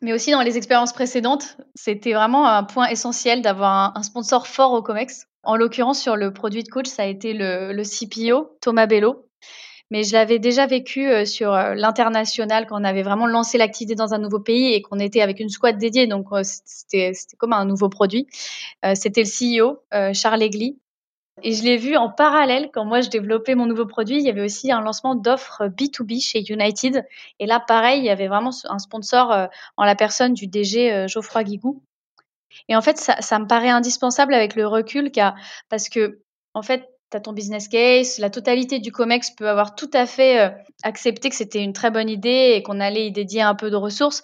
mais aussi dans les expériences précédentes, c'était vraiment un point essentiel d'avoir un, sponsor fort au COMEX. En l'occurrence, sur le produit de coach, ça a été le, CPO, Thomas Bello. Mais je l'avais déjà vécu euh, sur euh, l'international quand on avait vraiment lancé l'activité dans un nouveau pays et qu'on était avec une squad dédiée. Donc, euh, c'était comme un nouveau produit. C'était le CEO, Charles Egli, et je l'ai vu en parallèle quand moi je développais mon nouveau produit. Il y avait aussi un lancement d'offres B2B chez United. Et là, pareil, il y avait vraiment un sponsor en la personne du DG Geoffroy Guigou. Et en fait, ça, ça me paraît indispensable avec le recul, car, parce que, en fait, tu as ton business case, la totalité du COMEX peut avoir tout à fait euh, accepté que c'était une très bonne idée et qu'on allait y dédier un peu de ressources.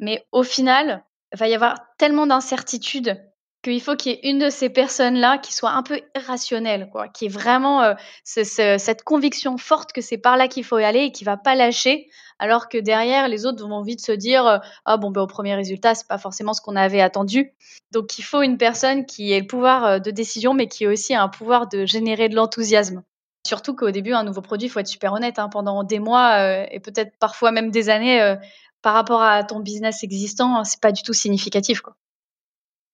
Mais au final, il va y avoir tellement d'incertitudes qu'il faut qu'il y ait une de ces personnes-là qui soit un peu irrationnelle, quoi, qui ait vraiment euh, cette conviction forte que c'est par là qu'il faut y aller et qui va pas lâcher, alors que derrière les autres vont vite se dire euh, ah bon ben au premier résultat c'est pas forcément ce qu'on avait attendu. Donc il faut une personne qui ait le pouvoir euh, de décision, mais qui ait aussi un pouvoir de générer de l'enthousiasme. Surtout qu'au début un nouveau produit, il faut être super honnête, hein, pendant des mois et peut-être parfois même des années par rapport à ton business existant, c'est pas du tout significatif, quoi.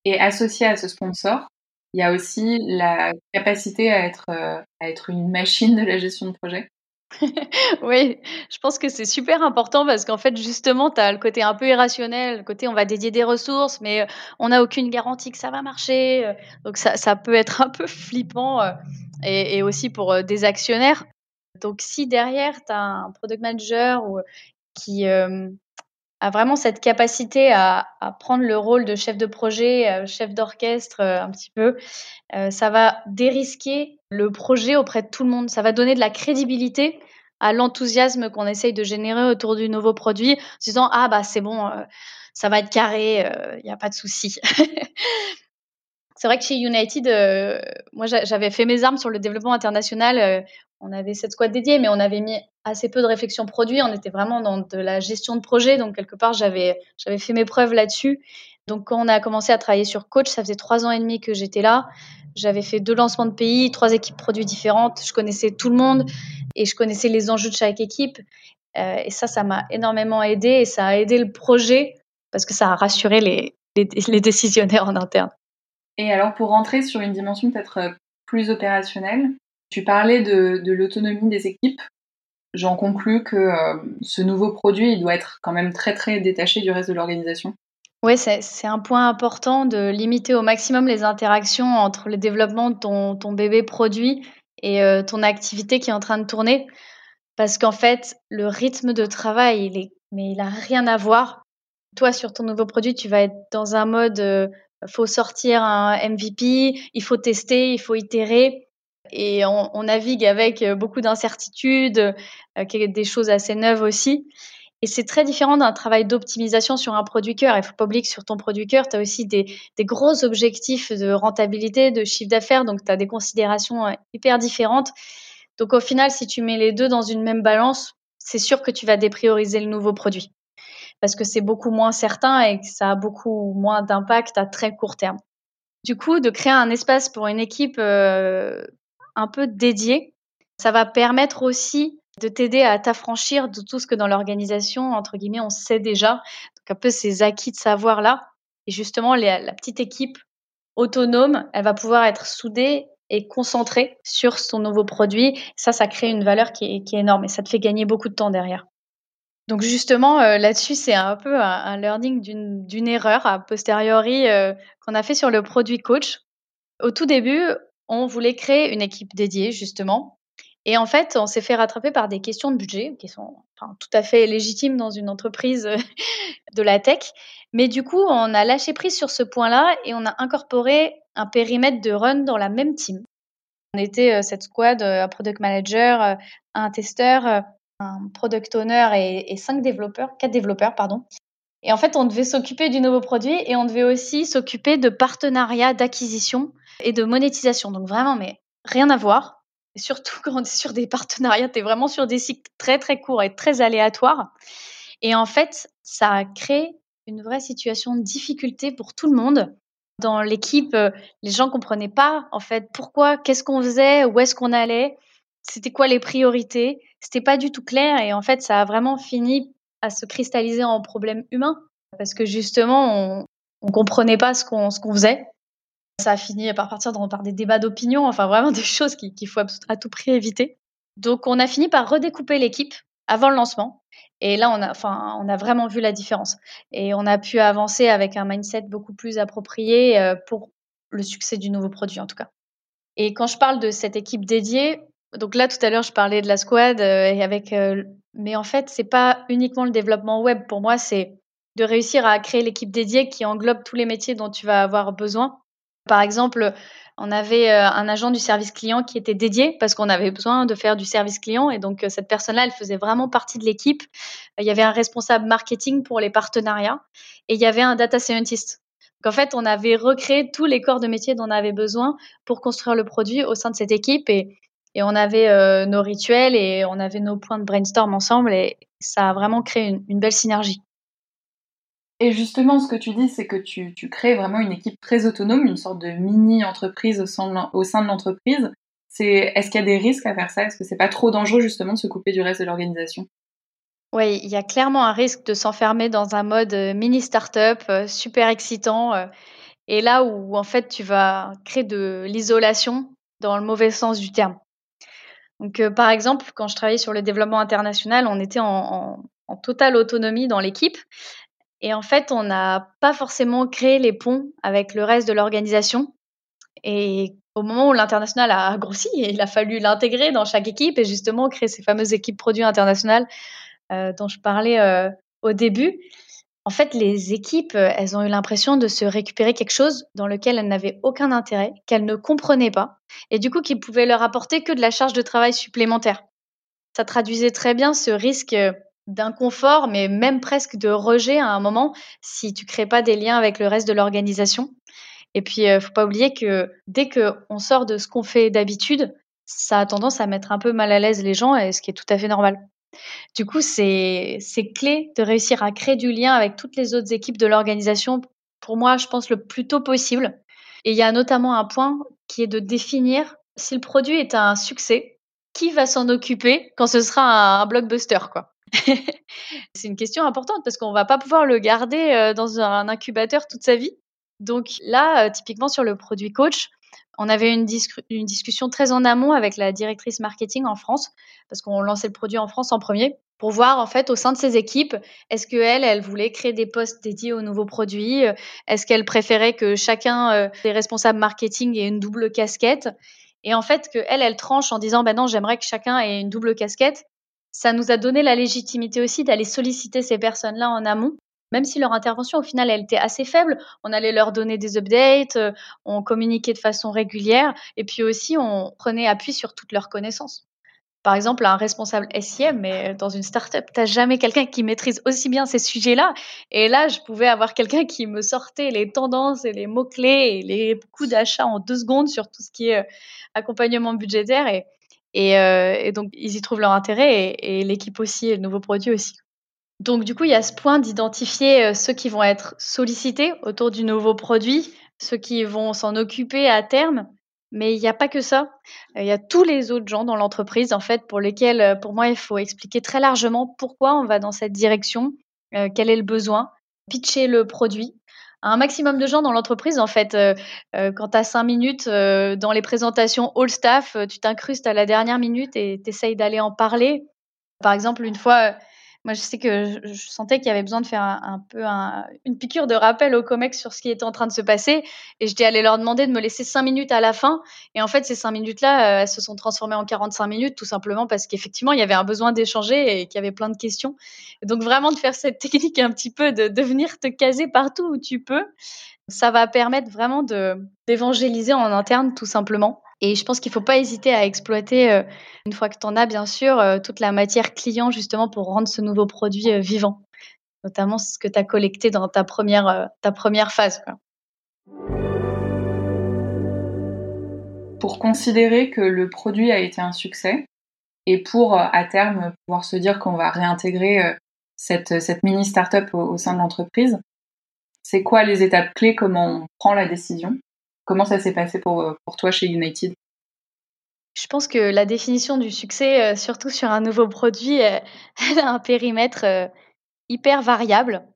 Et associé à ce sponsor, il y a aussi la capacité à être, euh, à être une machine de la gestion de projet. oui, je pense que c'est super important parce qu'en fait, justement, tu as le côté un peu irrationnel, le côté on va dédier des ressources, mais on n'a aucune garantie que ça va marcher. Donc, ça, ça peut être un peu flippant et, aussi pour des actionnaires. Donc, si derrière, tu as un product manager ou, qui euh, a vraiment cette capacité à, prendre le rôle de chef de projet, chef d'orchestre un petit peu, ça va dérisquer le projet auprès de tout le monde. Ça va donner de la crédibilité à l'enthousiasme qu'on essaye de générer autour du nouveau produit, en se disant ah bah c'est bon, euh, ça va être carré, il euh, n'y a pas de souci. c'est vrai que chez United, euh, moi j'avais fait mes armes sur le développement international. On avait cette squad dédiée, mais on avait mis assez peu de réflexion produit. On était vraiment dans de la gestion de projet, donc quelque part j'avais j'avais fait mes preuves là-dessus. Donc quand on a commencé à travailler sur coach, ça faisait trois ans et demi que j'étais là. J'avais fait deux lancements de pays, trois équipes produits différentes. Je connaissais tout le monde et je connaissais les enjeux de chaque équipe. Euh, et ça, ça m'a énormément aidé et ça a aidé le projet parce que ça a rassuré les, les, décisionnaires en interne. Et alors, pour rentrer sur une dimension peut-être euh, plus opérationnelle, tu parlais de, l'autonomie des équipes. J'en conclus que euh, ce nouveau produit, il doit être quand même très très détaché du reste de l'organisation. Oui, c'est un point important de limiter au maximum les interactions entre le développement de ton, bébé produit et euh, ton activité qui est en train de tourner. Parce qu'en fait, le rythme de travail, il est, mais il a rien à voir. Toi, sur ton nouveau produit, tu vas être dans un mode, euh, faut sortir un MVP, il faut tester, il faut itérer. Et on, navigue avec euh, beaucoup d'incertitudes, euh, des choses assez neuves aussi. Et c'est très différent d'un travail d'optimisation sur un produit cœur. Il faut pas oublier que sur ton produit cœur, tu as aussi des, des, gros objectifs de rentabilité, de chiffre d'affaires, donc tu as des considérations euh, hyper différentes. Donc au final, si tu mets les deux dans une même balance, c'est sûr que tu vas déprioriser le nouveau produit parce que c'est beaucoup moins certain et que ça a beaucoup moins d'impact à très court terme. Du coup, de créer un espace pour une équipe un peu dédiée, ça va permettre aussi de t'aider à t'affranchir de tout ce que dans l'organisation, entre guillemets, on sait déjà. Donc un peu ces acquis de savoir-là. Et justement, la petite équipe autonome, elle va pouvoir être soudée et concentrée sur son nouveau produit. Ça, ça crée une valeur qui est, énorme et ça te fait gagner beaucoup de temps derrière. Donc justement, euh, là-dessus, c'est un peu un, learning d'une erreur a posteriori euh, qu'on a fait sur le produit coach. Au tout début, on voulait créer une équipe dédiée, justement, et en fait, on s'est fait rattraper par des questions de budget qui sont tout à fait légitimes dans une entreprise de la tech. Mais du coup, on a lâché prise sur ce point-là et on a incorporé un périmètre de run dans la même team. On était euh, cette squad, euh, un product manager, euh, un testeur, un product owner et, et cinq développeurs, quatre développeurs, pardon. Et en fait, on devait s'occuper du nouveau produit et on devait aussi s'occuper de partenariats d'acquisition et de monétisation. Donc vraiment, mais rien à voir surtout quand on est sur des partenariats, tu es vraiment sur des cycles très très courts et très aléatoires. Et en fait, ça a créé une vraie situation de difficulté pour tout le monde. Dans l'équipe, euh, les gens comprenaient pas en fait pourquoi, qu'est-ce qu'on faisait, où est-ce qu'on allait, c'était quoi les priorités. C'était pas du tout clair et en fait, ça a vraiment fini à se cristalliser en problème humain parce que justement, on, on comprenait pas ce qu'on ce qu'on faisait ça a fini par partir dans, par des débats d'opinion, enfin vraiment des choses qu'il faut à tout prix éviter. Donc on a fini par redécouper l'équipe avant le lancement. Et là, on a, enfin, on a vraiment vu la différence. Et on a pu avancer avec un mindset beaucoup plus approprié euh, pour le succès du nouveau produit, en tout cas. Et quand je parle de cette équipe dédiée, donc là, tout à l'heure, je parlais de la squad, euh, et avec, euh, mais en fait, c'est pas uniquement le développement web. Pour moi, c'est de réussir à créer l'équipe dédiée qui englobe tous les métiers dont tu vas avoir besoin par exemple, on avait euh, un agent du service client qui était dédié parce qu'on avait besoin de faire du service client et donc euh, cette personne-là, elle faisait vraiment partie de l'équipe. Il y avait un responsable marketing pour les partenariats et il y avait un data scientist. Donc en fait, on avait recréé tous les corps de métier dont on avait besoin pour construire le produit au sein de cette équipe et, on avait euh, nos rituels et on avait nos points de brainstorm ensemble et ça a vraiment créé une belle synergie. Et justement, ce que tu dis, c'est que tu, crées vraiment une équipe très autonome, une sorte de mini-entreprise au sein de l'entreprise. C'est, est-ce qu'il y a des risques à faire ça? Est-ce que c'est pas trop dangereux justement de se couper du reste de l'organisation? Oui, il y a clairement un risque de s'enfermer dans un mode euh, mini startup euh, super excitant. Euh, et là où en fait tu vas créer de l'isolation dans le mauvais sens du terme. Donc, par exemple, quand je travaillais sur le développement international, on était en, totale autonomie dans l'équipe. Et en fait, on n'a pas forcément créé les ponts avec le reste de l'organisation. Et au moment où l'international a grossi, il a fallu l'intégrer dans chaque équipe et justement créer ces fameuses équipes produits internationales euh, dont je parlais euh, au début. En fait, les équipes, elles ont eu l'impression de se récupérer quelque chose dans lequel elles n'avaient aucun intérêt, qu'elles ne comprenaient pas, et du coup qui pouvait leur apporter que de la charge de travail supplémentaire. Ça traduisait très bien ce risque d'inconfort, mais même presque de rejet à un moment si tu crées pas des liens avec le reste de l'organisation. Et puis, ne euh, faut pas oublier que dès qu'on sort de ce qu'on fait d'habitude, ça a tendance à mettre un peu mal à l'aise les gens, et ce qui est tout à fait normal. Du coup, c'est clé de réussir à créer du lien avec toutes les autres équipes de l'organisation. Pour moi, je pense le plus tôt possible. Et il y a notamment un point qui est de définir si le produit est un succès, qui va s'en occuper quand ce sera un, blockbuster, quoi. C'est une question importante parce qu'on va pas pouvoir le garder euh, dans un incubateur toute sa vie. Donc là, euh, typiquement sur le produit coach, on avait une, discussion très en amont avec la directrice marketing en France, parce qu'on lançait le produit en France en premier, pour voir en fait au sein de ses équipes, est-ce qu'elle, elle voulait créer des postes dédiés aux nouveaux produits Est-ce qu'elle préférait que chacun euh, des responsables marketing ait une double casquette Et en fait, que elle, elle tranche en disant, ben non, j'aimerais que chacun ait une double casquette. Ça nous a donné la légitimité aussi d'aller solliciter ces personnes-là en amont même si leur intervention au final elle était assez faible, on allait leur donner des updates, euh, on communiquait de façon régulière et puis aussi on prenait appui sur toutes leurs connaissances. Par exemple, un responsable SIM, mais dans une startup, t'as jamais quelqu'un qui maîtrise aussi bien ces sujets-là. Et là, je pouvais avoir quelqu'un qui me sortait les tendances et les mots-clés et les coûts d'achat en deux secondes sur tout ce qui est euh, accompagnement budgétaire. Et, et, euh, donc, ils y trouvent leur intérêt et, et l'équipe aussi et le nouveau produit aussi. Donc du coup, il y a ce point d'identifier euh, ceux qui vont être sollicités autour du nouveau produit, ceux qui vont s'en occuper à terme. Mais il n'y a pas que ça. Il y a tous les autres gens dans l'entreprise, en fait, pour lesquels, euh, pour moi, il faut expliquer très largement pourquoi on va dans cette direction, quel est le besoin, pitcher le produit. Un maximum de gens dans l'entreprise, en fait, quand tu as cinq minutes dans les présentations all staff, tu t'incrustes à la dernière minute et tu essayes d'aller en parler. Par exemple, une fois, moi, je sais que je, sentais qu'il y avait besoin de faire un, peu une piqûre de rappel aux COMEX sur ce qui était en train de se passer. Et j'étais allée leur demander de me laisser cinq minutes à la fin. Et en fait, ces cinq minutes-là, euh, elles se sont transformées en 45 minutes, tout simplement parce qu'effectivement, il y avait un besoin d'échanger et qu'il y avait plein de questions. Et donc, vraiment, de faire cette technique un petit peu de, de venir te caser partout où tu peux, ça va permettre vraiment d'évangéliser en interne, tout simplement. Et je pense qu'il ne faut pas hésiter à exploiter, euh, une fois que tu as bien sûr, euh, toute la matière client justement pour rendre ce nouveau produit euh, vivant. Notamment ce que tu as collecté dans ta première, phase. Pour considérer que le produit a été un succès et pour à terme pouvoir se dire qu'on va réintégrer cette, cette mini startup au, au sein de l'entreprise, c'est quoi les étapes clés Comment on prend la décision? Comment ça s'est passé pour, euh, toi chez United? Je pense que la définition du succès, euh, surtout sur un nouveau produit, euh, elle a un périmètre hyper variable.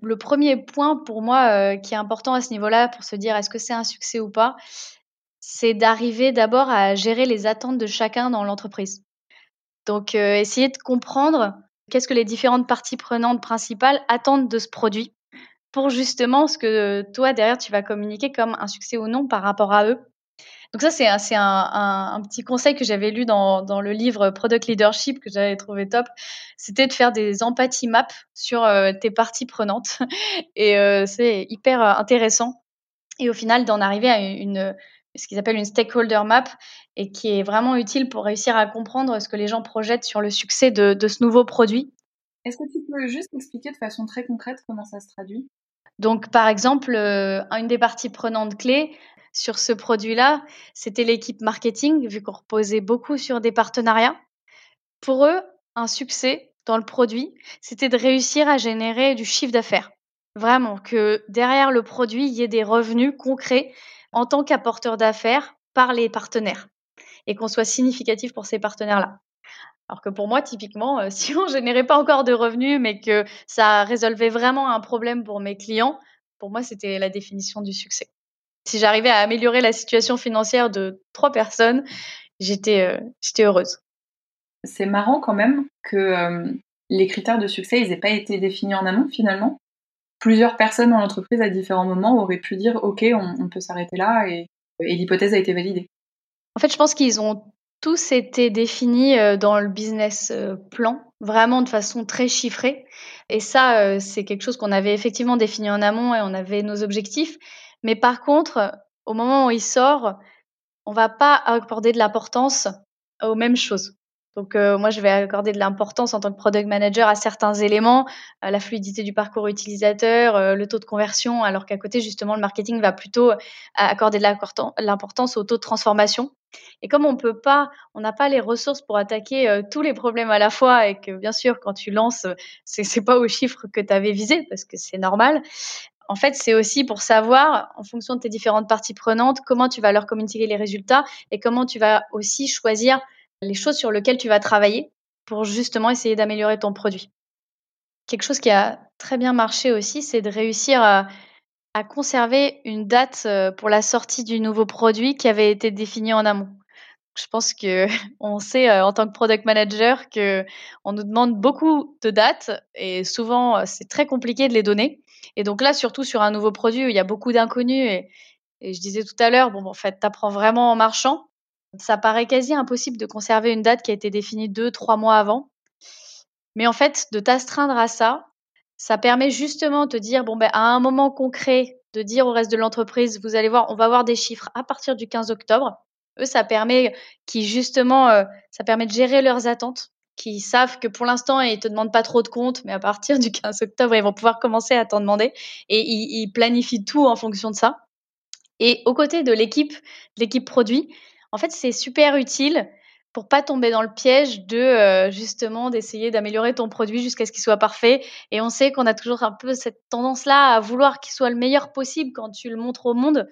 Le premier point pour moi qui est important à ce niveau-là pour se dire est-ce que c'est un succès ou pas, c'est d'arriver d'abord à gérer les attentes de chacun dans l'entreprise. Donc essayer de comprendre qu'est-ce que les différentes parties prenantes principales attendent de ce produit pour justement ce que toi, derrière, tu vas communiquer comme un succès ou non par rapport à eux. Donc ça, c'est un, un, petit conseil que j'avais lu dans, le livre Product Leadership que j'avais trouvé top. C'était de faire des empathy maps sur euh, tes parties prenantes. Et euh, c'est hyper euh, intéressant. Et au final, d'en arriver à ce qu'ils appellent une stakeholder map et qui est vraiment utile pour réussir à comprendre ce que les gens projettent sur le succès de, de ce nouveau produit. Est-ce que tu peux juste expliquer de façon très concrète comment ça se traduit? Donc, par exemple, euh, une des parties prenantes clés sur ce produit-là, c'était l'équipe marketing, vu qu'on reposait beaucoup sur des partenariats. Pour eux, un succès dans le produit, c'était de réussir à générer du chiffre d'affaires. Vraiment, que derrière le produit, il y ait des revenus concrets en tant qu'apporteur d'affaires par les partenaires et qu'on soit significatif pour ces partenaires-là. Alors que pour moi, typiquement, euh, si on générait pas encore de revenus, mais que ça résolvait vraiment un problème pour mes clients, pour moi, c'était la définition du succès. Si j'arrivais à améliorer la situation financière de trois personnes j'étais j'étais heureuse. C'est marrant quand même que les critères de succès, ils n'aient pas été définis en amont finalement. Plusieurs personnes dans l'entreprise à différents moments auraient pu dire OK, on, peut s'arrêter là et, l'hypothèse a été validée. En fait, je pense qu'ils ont tous été définis dans le business plan, vraiment de façon très chiffrée. Et ça, c'est quelque chose qu'on avait effectivement défini en amont et on avait nos objectifs. Mais par contre, au moment où il sort, on va pas accorder de l'importance aux mêmes choses. Donc euh, moi, je vais accorder de l'importance en tant que product manager à certains éléments, à la fluidité du parcours utilisateur, euh, le taux de conversion, alors qu'à côté, justement, le marketing va plutôt accorder de l'importance au taux de transformation. Et comme on peut pas, on n'a pas les ressources pour attaquer euh, tous les problèmes à la fois, et que bien sûr, quand tu lances, c'est, c'est pas au chiffre que tu avais visé, parce que c'est normal. En fait, c'est aussi pour savoir, en fonction de tes différentes parties prenantes, comment tu vas leur communiquer les résultats et comment tu vas aussi choisir les choses sur lesquelles tu vas travailler pour justement essayer d'améliorer ton produit. Quelque chose qui a très bien marché aussi, c'est de réussir à, conserver une date euh, pour la sortie du nouveau produit qui avait été définie en amont. Je pense que on sait euh, en tant que product manager que on nous demande beaucoup de dates et souvent euh, c'est très compliqué de les donner. Et donc là, surtout sur un nouveau produit où il y a beaucoup d'inconnus et, et, je disais tout à l'heure, bon, en fait, tu apprends vraiment en marchant. Ça paraît quasi impossible de conserver une date qui a été définie deux, trois mois avant. Mais en fait, de t'astreindre à ça, ça permet justement de dire, bon, ben, à un moment concret, de dire au reste de l'entreprise, vous allez voir, on va avoir des chiffres à partir du 15 octobre. Eux, ça permet, qui justement, euh, ça permet de gérer leurs attentes, qui savent que pour l'instant, ils te demandent pas trop de comptes, mais à partir du 15 octobre, ils vont pouvoir commencer à t'en demander et ils, ils planifient tout en fonction de ça. Et aux côtés de l'équipe, l'équipe produit, en fait, c'est super utile pour pas tomber dans le piège de euh, justement d'essayer d'améliorer ton produit jusqu'à ce qu'il soit parfait. Et on sait qu'on a toujours un peu cette tendance-là à vouloir qu'il soit le meilleur possible quand tu le montres au monde.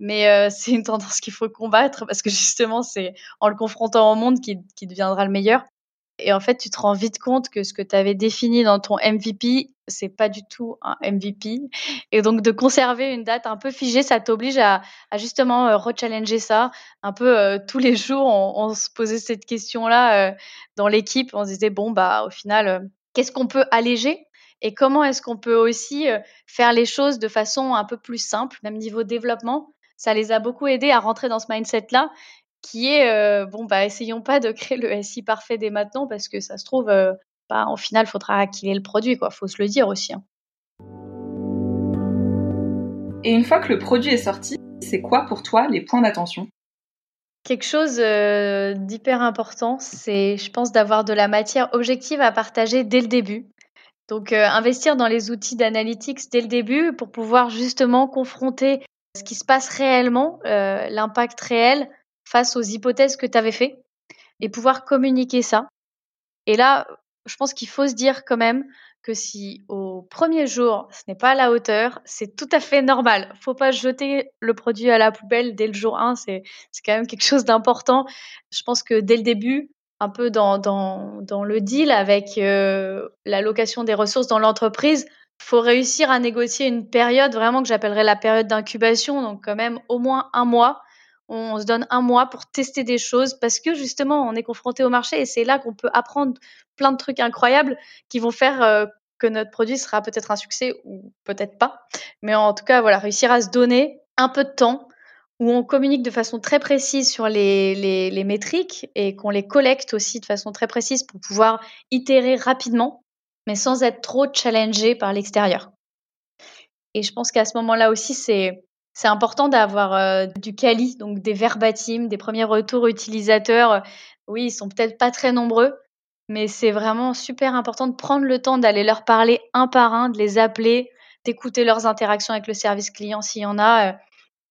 Mais euh, c'est une tendance qu'il faut combattre parce que justement, c'est en le confrontant au monde qu'il deviendra le meilleur. Et en fait, tu te rends vite compte que ce que tu avais défini dans ton MVP, c'est pas du tout un MVP. Et donc, de conserver une date un peu figée, ça t'oblige à, justement euh, rechallenger ça. Un peu euh, tous les jours, on, se posait cette question-là euh, dans l'équipe. On se disait, bon, bah, au final, qu'est-ce qu'on peut alléger? Et comment est-ce qu'on peut aussi faire les choses de façon un peu plus simple, même niveau développement? Ça les a beaucoup aidés à rentrer dans ce mindset-là qui est euh, bon bah essayons pas de créer le SI parfait dès maintenant parce que ça se trouve euh, bah, au final faudra qu'il ait le produit quoi. Faut se le dire aussi hein. et une fois que le produit est sorti c'est quoi pour toi les points d'attention? Quelque chose euh, d'hyper important c'est je pense d'avoir de la matière objective à partager dès le début. Donc investir dans les outils d'analytics dès le début pour pouvoir justement confronter ce qui se passe réellement l'impact réel face aux hypothèses que tu avais fait et pouvoir communiquer ça. Et là, je pense qu'il faut se dire quand même que si au premier jour, ce n'est pas à la hauteur, c'est tout à fait normal. Faut pas jeter le produit à la poubelle dès le jour 1, c'est quand même quelque chose d'important. Je pense que dès le début, un peu dans, dans, dans le deal avec euh, l'allocation des ressources dans l'entreprise, faut réussir à négocier une période vraiment que j'appellerais la période d'incubation, donc quand même au moins un mois on se donne un mois pour tester des choses parce que justement, on est confronté au marché et c'est là qu'on peut apprendre plein de trucs incroyables qui vont faire euh, que notre produit sera peut-être un succès ou peut-être pas. Mais en tout cas, voilà, réussir à se donner un peu de temps où on communique de façon très précise sur les, les métriques et qu'on les collecte aussi de façon très précise pour pouvoir itérer rapidement, mais sans être trop challengé par l'extérieur. Et je pense qu'à ce moment-là aussi, c'est c'est important d'avoir euh, du quali, donc des verbatims, des premiers retours utilisateurs. Oui, ils sont peut-être pas très nombreux, mais c'est vraiment super important de prendre le temps d'aller leur parler un par un, de les appeler, d'écouter leurs interactions avec le service client s'il y en a. Euh,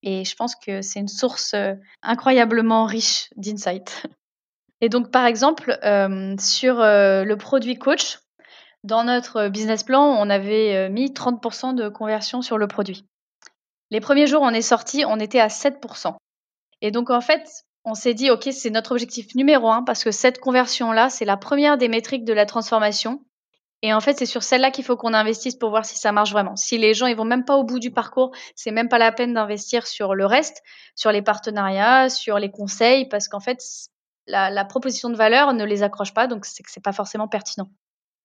et je pense que c'est une source euh, incroyablement riche d'insights. Et donc, par exemple, sur le produit coach, dans notre business plan, on avait mis 30% de conversion sur le produit. Les premiers jours, on est sorti, on était à 7%. Et donc, en fait, on s'est dit, OK, c'est notre objectif numéro un parce que cette conversion-là, c'est la première des métriques de la transformation. Et en fait, c'est sur celle-là qu'il faut qu'on investisse pour voir si ça marche vraiment. Si les gens ils vont même pas au bout du parcours, c'est même pas la peine d'investir sur le reste, sur les partenariats, sur les conseils, parce qu'en fait, la, proposition de valeur ne les accroche pas, donc c'est que c'est pas forcément pertinent.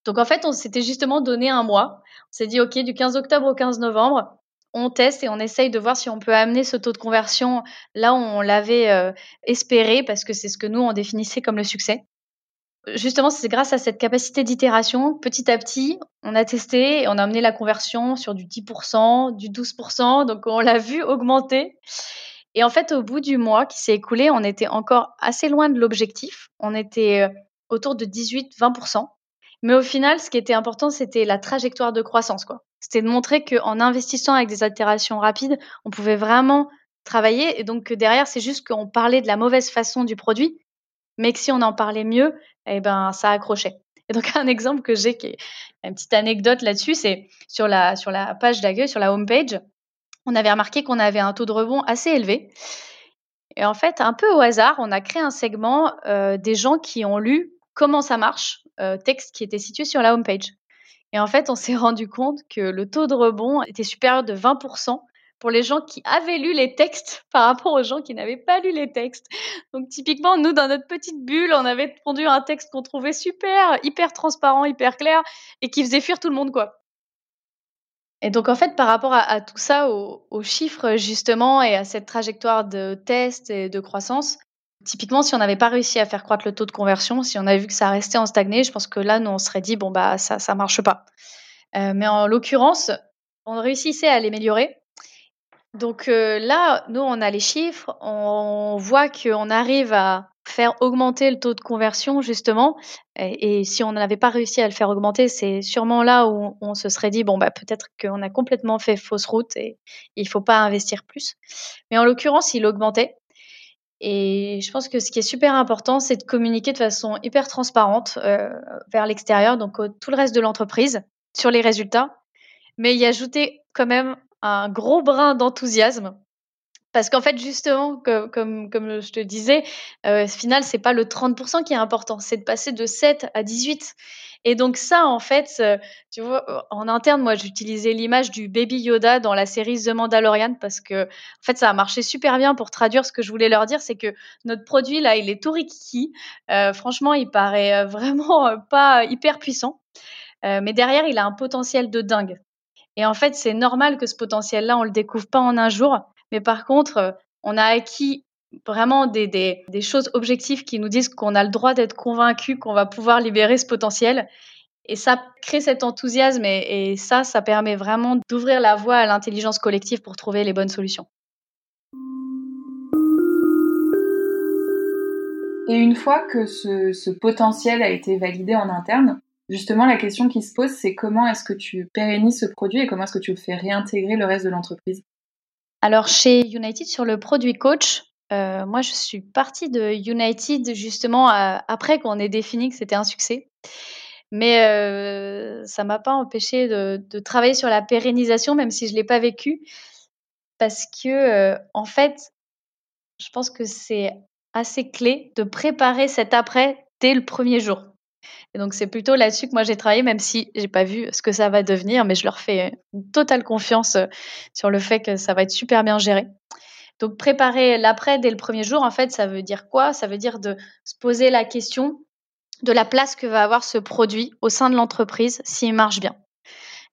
Donc en fait, on s'était justement donné un mois. On s'est dit, OK, du 15 octobre au 15 novembre, on teste et on essaye de voir si on peut amener ce taux de conversion là où on l'avait euh, espéré, parce que c'est ce que nous, on définissait comme le succès. Justement, c'est grâce à cette capacité d'itération, petit à petit, on a testé et on a amené la conversion sur du 10%, du 12%, donc on l'a vu augmenter. Et en fait, au bout du mois qui s'est écoulé, on était encore assez loin de l'objectif. On était euh, autour de 18-20%. Mais au final, ce qui était important, c'était la trajectoire de croissance. quoi. C'était de montrer qu'en investissant avec des altérations rapides, on pouvait vraiment travailler. Et donc, derrière, c'est juste qu'on parlait de la mauvaise façon du produit, mais que si on en parlait mieux, eh ben, ça accrochait. Et donc, un exemple que j'ai, qui est une petite anecdote là-dessus, c'est sur la, sur la page d'accueil, sur la homepage on avait remarqué qu'on avait un taux de rebond assez élevé. Et en fait, un peu au hasard, on a créé un segment euh, des gens qui ont lu comment ça marche, euh, texte qui était situé sur la homepage. Et en fait, on s'est rendu compte que le taux de rebond était supérieur de 20% pour les gens qui avaient lu les textes par rapport aux gens qui n'avaient pas lu les textes. Donc typiquement, nous, dans notre petite bulle, on avait pondu un texte qu'on trouvait super, hyper transparent, hyper clair, et qui faisait fuir tout le monde, quoi. Et donc, en fait, par rapport à, tout ça, aux, chiffres, justement, et à cette trajectoire de test et de croissance, typiquement, si on n'avait pas réussi à faire croître le taux de conversion, si on avait vu que ça restait en stagné, je pense que là, nous, on serait dit, bon, bah, ça ne marche pas. Euh, mais en l'occurrence, on réussissait à l'améliorer. Donc euh, là, nous, on a les chiffres, on voit qu'on arrive à faire augmenter le taux de conversion justement. Et, si on n'avait pas réussi à le faire augmenter, c'est sûrement là où on se serait dit bon bah peut-être qu'on a complètement fait fausse route et il faut pas investir plus. Mais en l'occurrence, il augmentait. Et je pense que ce qui est super important, c'est de communiquer de façon hyper transparente euh, vers l'extérieur, donc tout le reste de l'entreprise, sur les résultats, mais y ajouter quand même un gros brin d'enthousiasme parce qu'en fait, justement, comme, je te disais, euh, final, c'est pas le 30% qui est important, c'est de passer de 7 à 18. Et donc ça, en fait, euh, tu vois, euh, en interne, moi, j'utilisais l'image du baby Yoda dans la série The Mandalorian parce que, en fait, ça a marché super bien pour traduire ce que je voulais leur dire, c'est que notre produit là, il est tout rikiki. franchement, il paraît vraiment pas hyper puissant, mais derrière, il a un potentiel de dingue. Et en fait, c'est normal que ce potentiel-là, on le découvre pas en un jour. Mais par contre, euh, on a acquis vraiment des, choses objectives qui nous disent qu'on a le droit d'être convaincu qu'on va pouvoir libérer ce potentiel. Et ça crée cet enthousiasme et, et ça, ça permet vraiment d'ouvrir la voie à l'intelligence collective pour trouver les bonnes solutions. Et une fois que ce, ce, potentiel a été validé en interne, justement, la question qui se pose, c'est comment est-ce que tu pérennises ce produit et comment est-ce que tu le fais réintégrer le reste de l'entreprise? Alors chez United, sur le produit coach, euh, moi je suis partie de United justement après qu'on ait défini que c'était un succès. Mais euh, ça m'a pas empêché de, travailler sur la pérennisation, même si je l'ai pas vécu, parce que euh, en fait, je pense que c'est assez clé de préparer cet après dès le premier jour. Et donc c'est plutôt là-dessus que moi j'ai travaillé, même si j'ai pas vu ce que ça va devenir, mais je leur fais une totale confiance euh, sur le fait que ça va être super bien géré. Donc préparer l'après dès le premier jour, en fait, ça veut dire quoi? Ça veut dire de se poser la question de la place que va avoir ce produit au sein de l'entreprise s'il marche bien.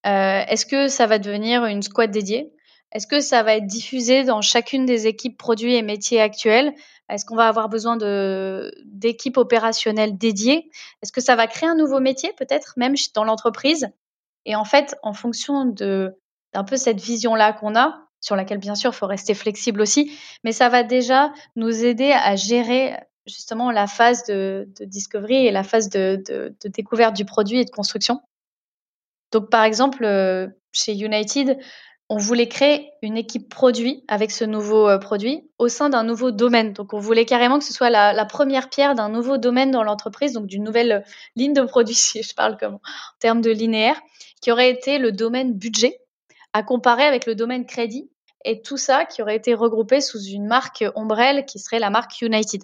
Euh, Est-ce que ça va devenir une squad dédiée? Est-ce que ça va être diffusé dans chacune des équipes produits et métiers actuels? Est-ce qu'on va avoir besoin d'équipes opérationnelles dédiées? Est-ce que ça va créer un nouveau métier peut-être même dans l'entreprise? Et en fait, en fonction d'un peu cette vision-là qu'on a, sur laquelle bien sûr il faut rester flexible aussi, mais ça va déjà nous aider à gérer justement la phase de, discovery et la phase de, de, découverte du produit et de construction. Donc par exemple, euh, chez United, on voulait créer une équipe produit avec ce nouveau euh, produit au sein d'un nouveau domaine. Donc, on voulait carrément que ce soit la, première pierre d'un nouveau domaine dans l'entreprise, donc d'une nouvelle euh, ligne de produit, si je parle comme en termes de linéaire, qui aurait été le domaine budget, à comparer avec le domaine crédit, et tout ça qui aurait été regroupé sous une marque ombrelle qui serait la marque United.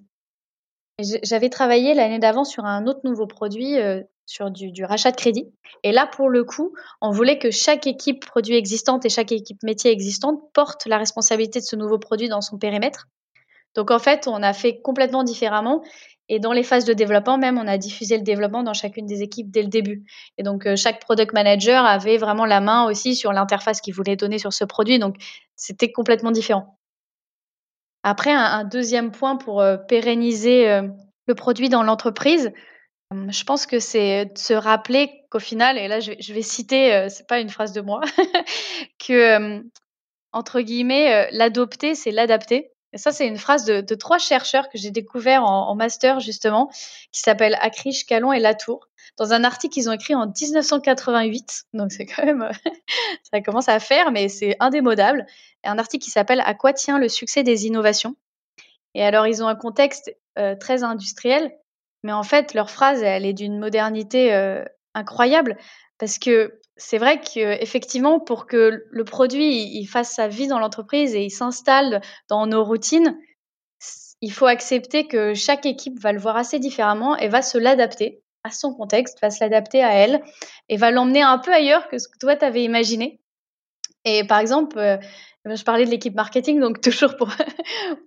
J'avais travaillé l'année d'avant sur un autre nouveau produit, euh, sur du, rachat de crédit. Et là, pour le coup, on voulait que chaque équipe produit existante et chaque équipe métier existante porte la responsabilité de ce nouveau produit dans son périmètre. Donc en fait, on a fait complètement différemment. Et dans les phases de développement, même, on a diffusé le développement dans chacune des équipes dès le début. Et donc, euh, chaque product manager avait vraiment la main aussi sur l'interface qu'il voulait donner sur ce produit. Donc, c'était complètement différent. Après, un, deuxième point pour euh, pérenniser euh, le produit dans l'entreprise, je pense que c'est de se rappeler qu'au final, et là je, vais citer, c'est pas une phrase de moi, que entre guillemets, l'adopter, c'est l'adapter. Et ça, c'est une phrase de, trois chercheurs que j'ai découvert en, master, justement, qui s'appellent Acriche, Calon et Latour, dans un article qu'ils ont écrit en 1988. Donc, c'est quand même, ça commence à faire, mais c'est indémodable. Un article qui s'appelle À quoi tient le succès des innovations? Et alors, ils ont un contexte euh, très industriel, mais en fait, leur phrase, elle est d'une modernité incroyable, parce que c'est vrai qu'effectivement, pour que le produit fasse sa vie dans l'entreprise et il s'installe dans nos routines, il faut accepter que chaque équipe va le voir assez différemment et va se l'adapter à son contexte, va se l'adapter à elle et va l'emmener un peu ailleurs que ce que toi tu avais imaginé. Et par exemple, euh, je parlais de l'équipe marketing, donc toujours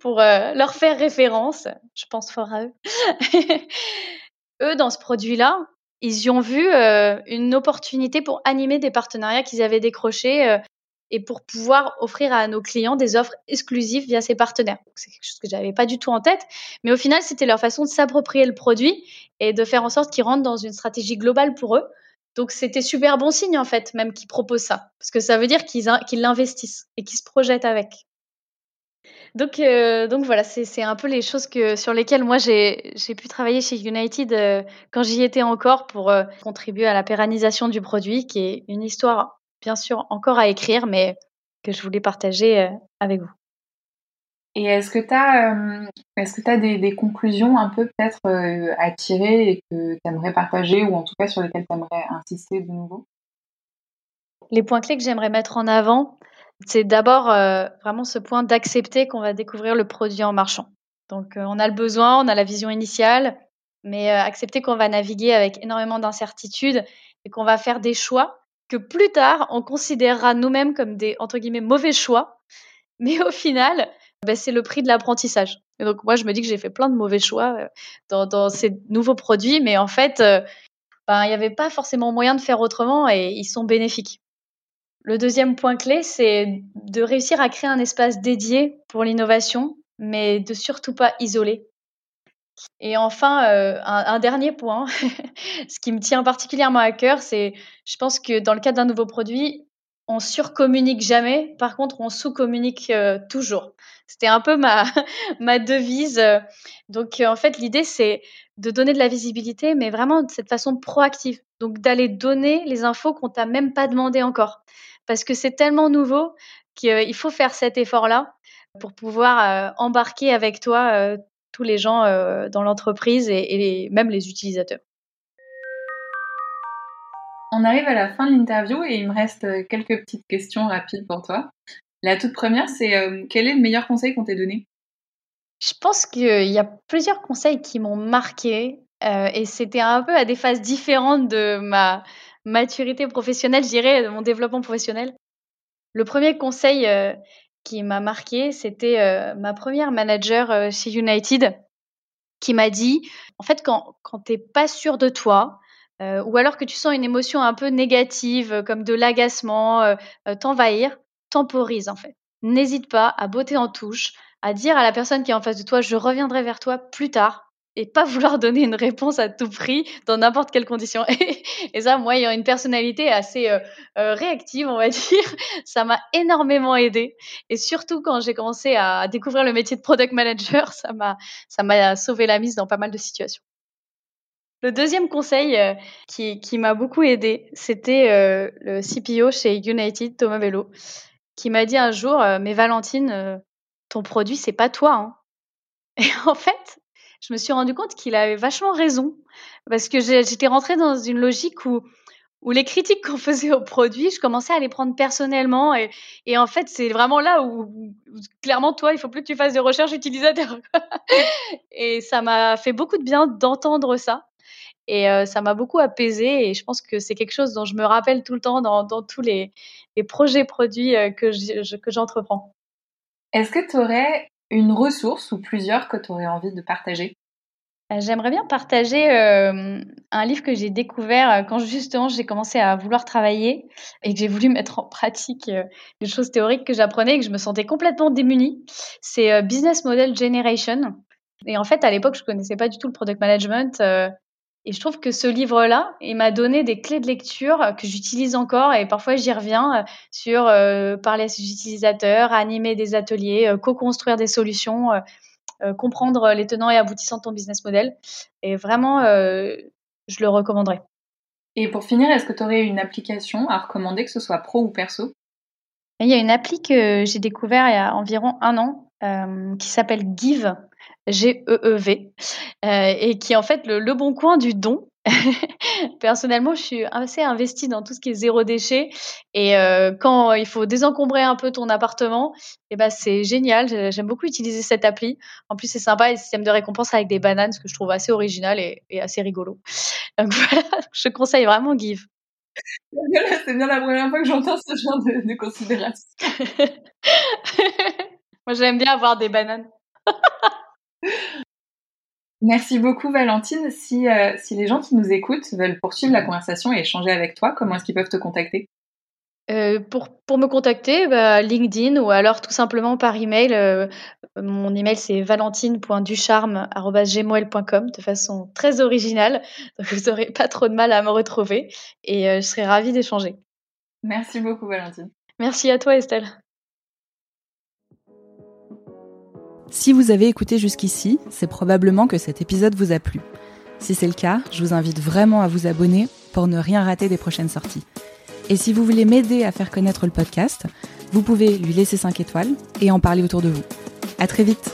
pour, euh, leur faire référence, je pense fort à eux. eux, dans ce produit-là, ils y ont vu euh, une opportunité pour animer des partenariats qu'ils avaient décrochés et pour pouvoir offrir à nos clients des offres exclusives via ces partenaires. C'est quelque chose que j'avais pas du tout en tête, mais au final, c'était leur façon de s'approprier le produit et de faire en sorte qu'ils rentrent dans une stratégie globale pour eux. Donc c'était super bon signe en fait, même qu'ils proposent ça, parce que ça veut dire qu'ils l'investissent et qu'ils se projettent avec. Donc, euh, donc voilà, c'est un peu les choses que, sur lesquelles moi j'ai pu travailler chez United euh, quand j'y étais encore pour euh, contribuer à la pérennisation du produit, qui est une histoire bien sûr encore à écrire, mais que je voulais partager avec vous. Et est-ce que tu as, est-ce que des, conclusions un peu peut-être à tirer et que tu aimerais partager ou en tout cas sur lesquelles tu aimerais insister de nouveau? Les points clés que j'aimerais mettre en avant, c'est d'abord euh, vraiment ce point d'accepter qu'on va découvrir le produit en marchant. Donc euh, on a le besoin, on a la vision initiale, mais euh, accepter qu'on va naviguer avec énormément d'incertitudes et qu'on va faire des choix que plus tard on considérera nous-mêmes comme des entre guillemets mauvais choix, mais au final ben, c'est le prix de l'apprentissage. Donc moi je me dis que j'ai fait plein de mauvais choix dans, dans, ces nouveaux produits, mais en fait ben, il n'y avait pas forcément moyen de faire autrement et ils sont bénéfiques. Le deuxième point clé, c'est de réussir à créer un espace dédié pour l'innovation, mais de surtout pas isoler. Et enfin, euh, un, dernier point, ce qui me tient particulièrement à cœur, c'est, je pense que dans le cadre d'un nouveau produit, on surcommunique jamais, par contre, on sous-communique euh, toujours. C'était un peu ma, ma devise. Donc, en fait, l'idée, c'est de donner de la visibilité, mais vraiment de cette façon proactive. Donc, d'aller donner les infos qu'on t'a même pas demandé encore parce que c'est tellement nouveau qu'il faut faire cet effort-là pour pouvoir euh, embarquer avec toi euh, tous les gens euh, dans l'entreprise et, même les utilisateurs. On arrive à la fin de l'interview et il me reste quelques petites questions rapides pour toi. La toute première, c'est quel est le meilleur conseil qu'on t'ait donné? Je pense qu'il y a plusieurs conseils qui m'ont marqué et c'était un peu à des phases différentes de ma, maturité professionnelle, je dirais, de mon développement professionnel. Le premier conseil euh, qui m'a marqué, c'était euh, ma première manager euh, chez United qui m'a dit, en fait, quand, quand tu n'es pas sûr de toi, ou alors que tu sens une émotion un peu négative, comme de l'agacement, t'envahir, temporise en fait. N'hésite pas à botter en touche, à dire à la personne qui est en face de toi, je reviendrai vers toi plus tard, et pas vouloir donner une réponse à tout prix dans n'importe quelle condition. Et, ça, moi, ayant une personnalité assez euh, euh, réactive, on va dire, ça m'a énormément aidé. Et surtout quand j'ai commencé à découvrir le métier de product manager, ça m'a ça m'a sauvé la mise dans pas mal de situations. Le deuxième conseil euh, qui, m'a beaucoup aidé, c'était le CPO chez United, Thomas Bello, qui m'a dit un jour, mais Valentine, ton produit, c'est pas toi. Hein. Et en fait, je me suis rendu compte qu'il avait vachement raison. Parce que j'étais rentrée dans une logique où, où les critiques qu'on faisait au produit, je commençais à les prendre personnellement. Et, en fait, c'est vraiment là où, clairement, toi, il faut plus que tu fasses de recherche utilisateur. et ça m'a fait beaucoup de bien d'entendre ça. Et ça m'a beaucoup apaisée et je pense que c'est quelque chose dont je me rappelle tout le temps dans, tous les, projets produits que j'entreprends. Est-ce que tu aurais une ressource ou plusieurs que tu aurais envie de partager? Euh, J'aimerais bien partager euh, un livre que j'ai découvert euh, quand justement j'ai commencé à vouloir travailler et que j'ai voulu mettre en pratique des choses théoriques que j'apprenais et que je me sentais complètement démunie. C'est Business Model Generation. Et en fait, à l'époque, je connaissais pas du tout le product management. Et je trouve que ce livre-là, il m'a donné des clés de lecture que j'utilise encore et parfois j'y reviens sur parler à ses utilisateurs, animer des ateliers, co-construire des solutions. Euh, comprendre les tenants et aboutissants de ton business model. Et vraiment, euh, je le recommanderais. Et pour finir, est-ce que tu aurais une application à recommander, que ce soit pro ou perso? Il y a une appli que j'ai découvert il y a environ un an euh, qui s'appelle Give, G-E-E-V, et qui est en fait le, bon coin du don. Personnellement, je suis assez investie dans tout ce qui est zéro déchet. Et euh, quand il faut désencombrer un peu ton appartement, et eh ben c'est génial. J'aime beaucoup utiliser cette appli. En plus, c'est sympa, le système de récompense avec des bananes, ce que je trouve assez original et, assez rigolo. Donc voilà, je conseille vraiment Give. C'est bien la première fois que j'entends ce genre de, de considération. Moi, j'aime bien avoir des bananes. Merci beaucoup Valentine. Si, euh, si les gens qui nous écoutent veulent poursuivre la conversation et échanger avec toi, comment est-ce qu'ils peuvent te contacter? Euh, pour, pour me contacter, bah, LinkedIn ou alors tout simplement par email. Euh, mon email c'est valentine.ducharme.gmail.com de façon très originale, donc vous n'aurez pas trop de mal à me retrouver et je serai ravie d'échanger. Merci beaucoup Valentine. Merci à toi Estelle. Si vous avez écouté jusqu'ici, c'est probablement que cet épisode vous a plu. Si c'est le cas, je vous invite vraiment à vous abonner pour ne rien rater des prochaines sorties. Et si vous voulez m'aider à faire connaître le podcast, vous pouvez lui laisser 5 étoiles et en parler autour de vous. À très vite!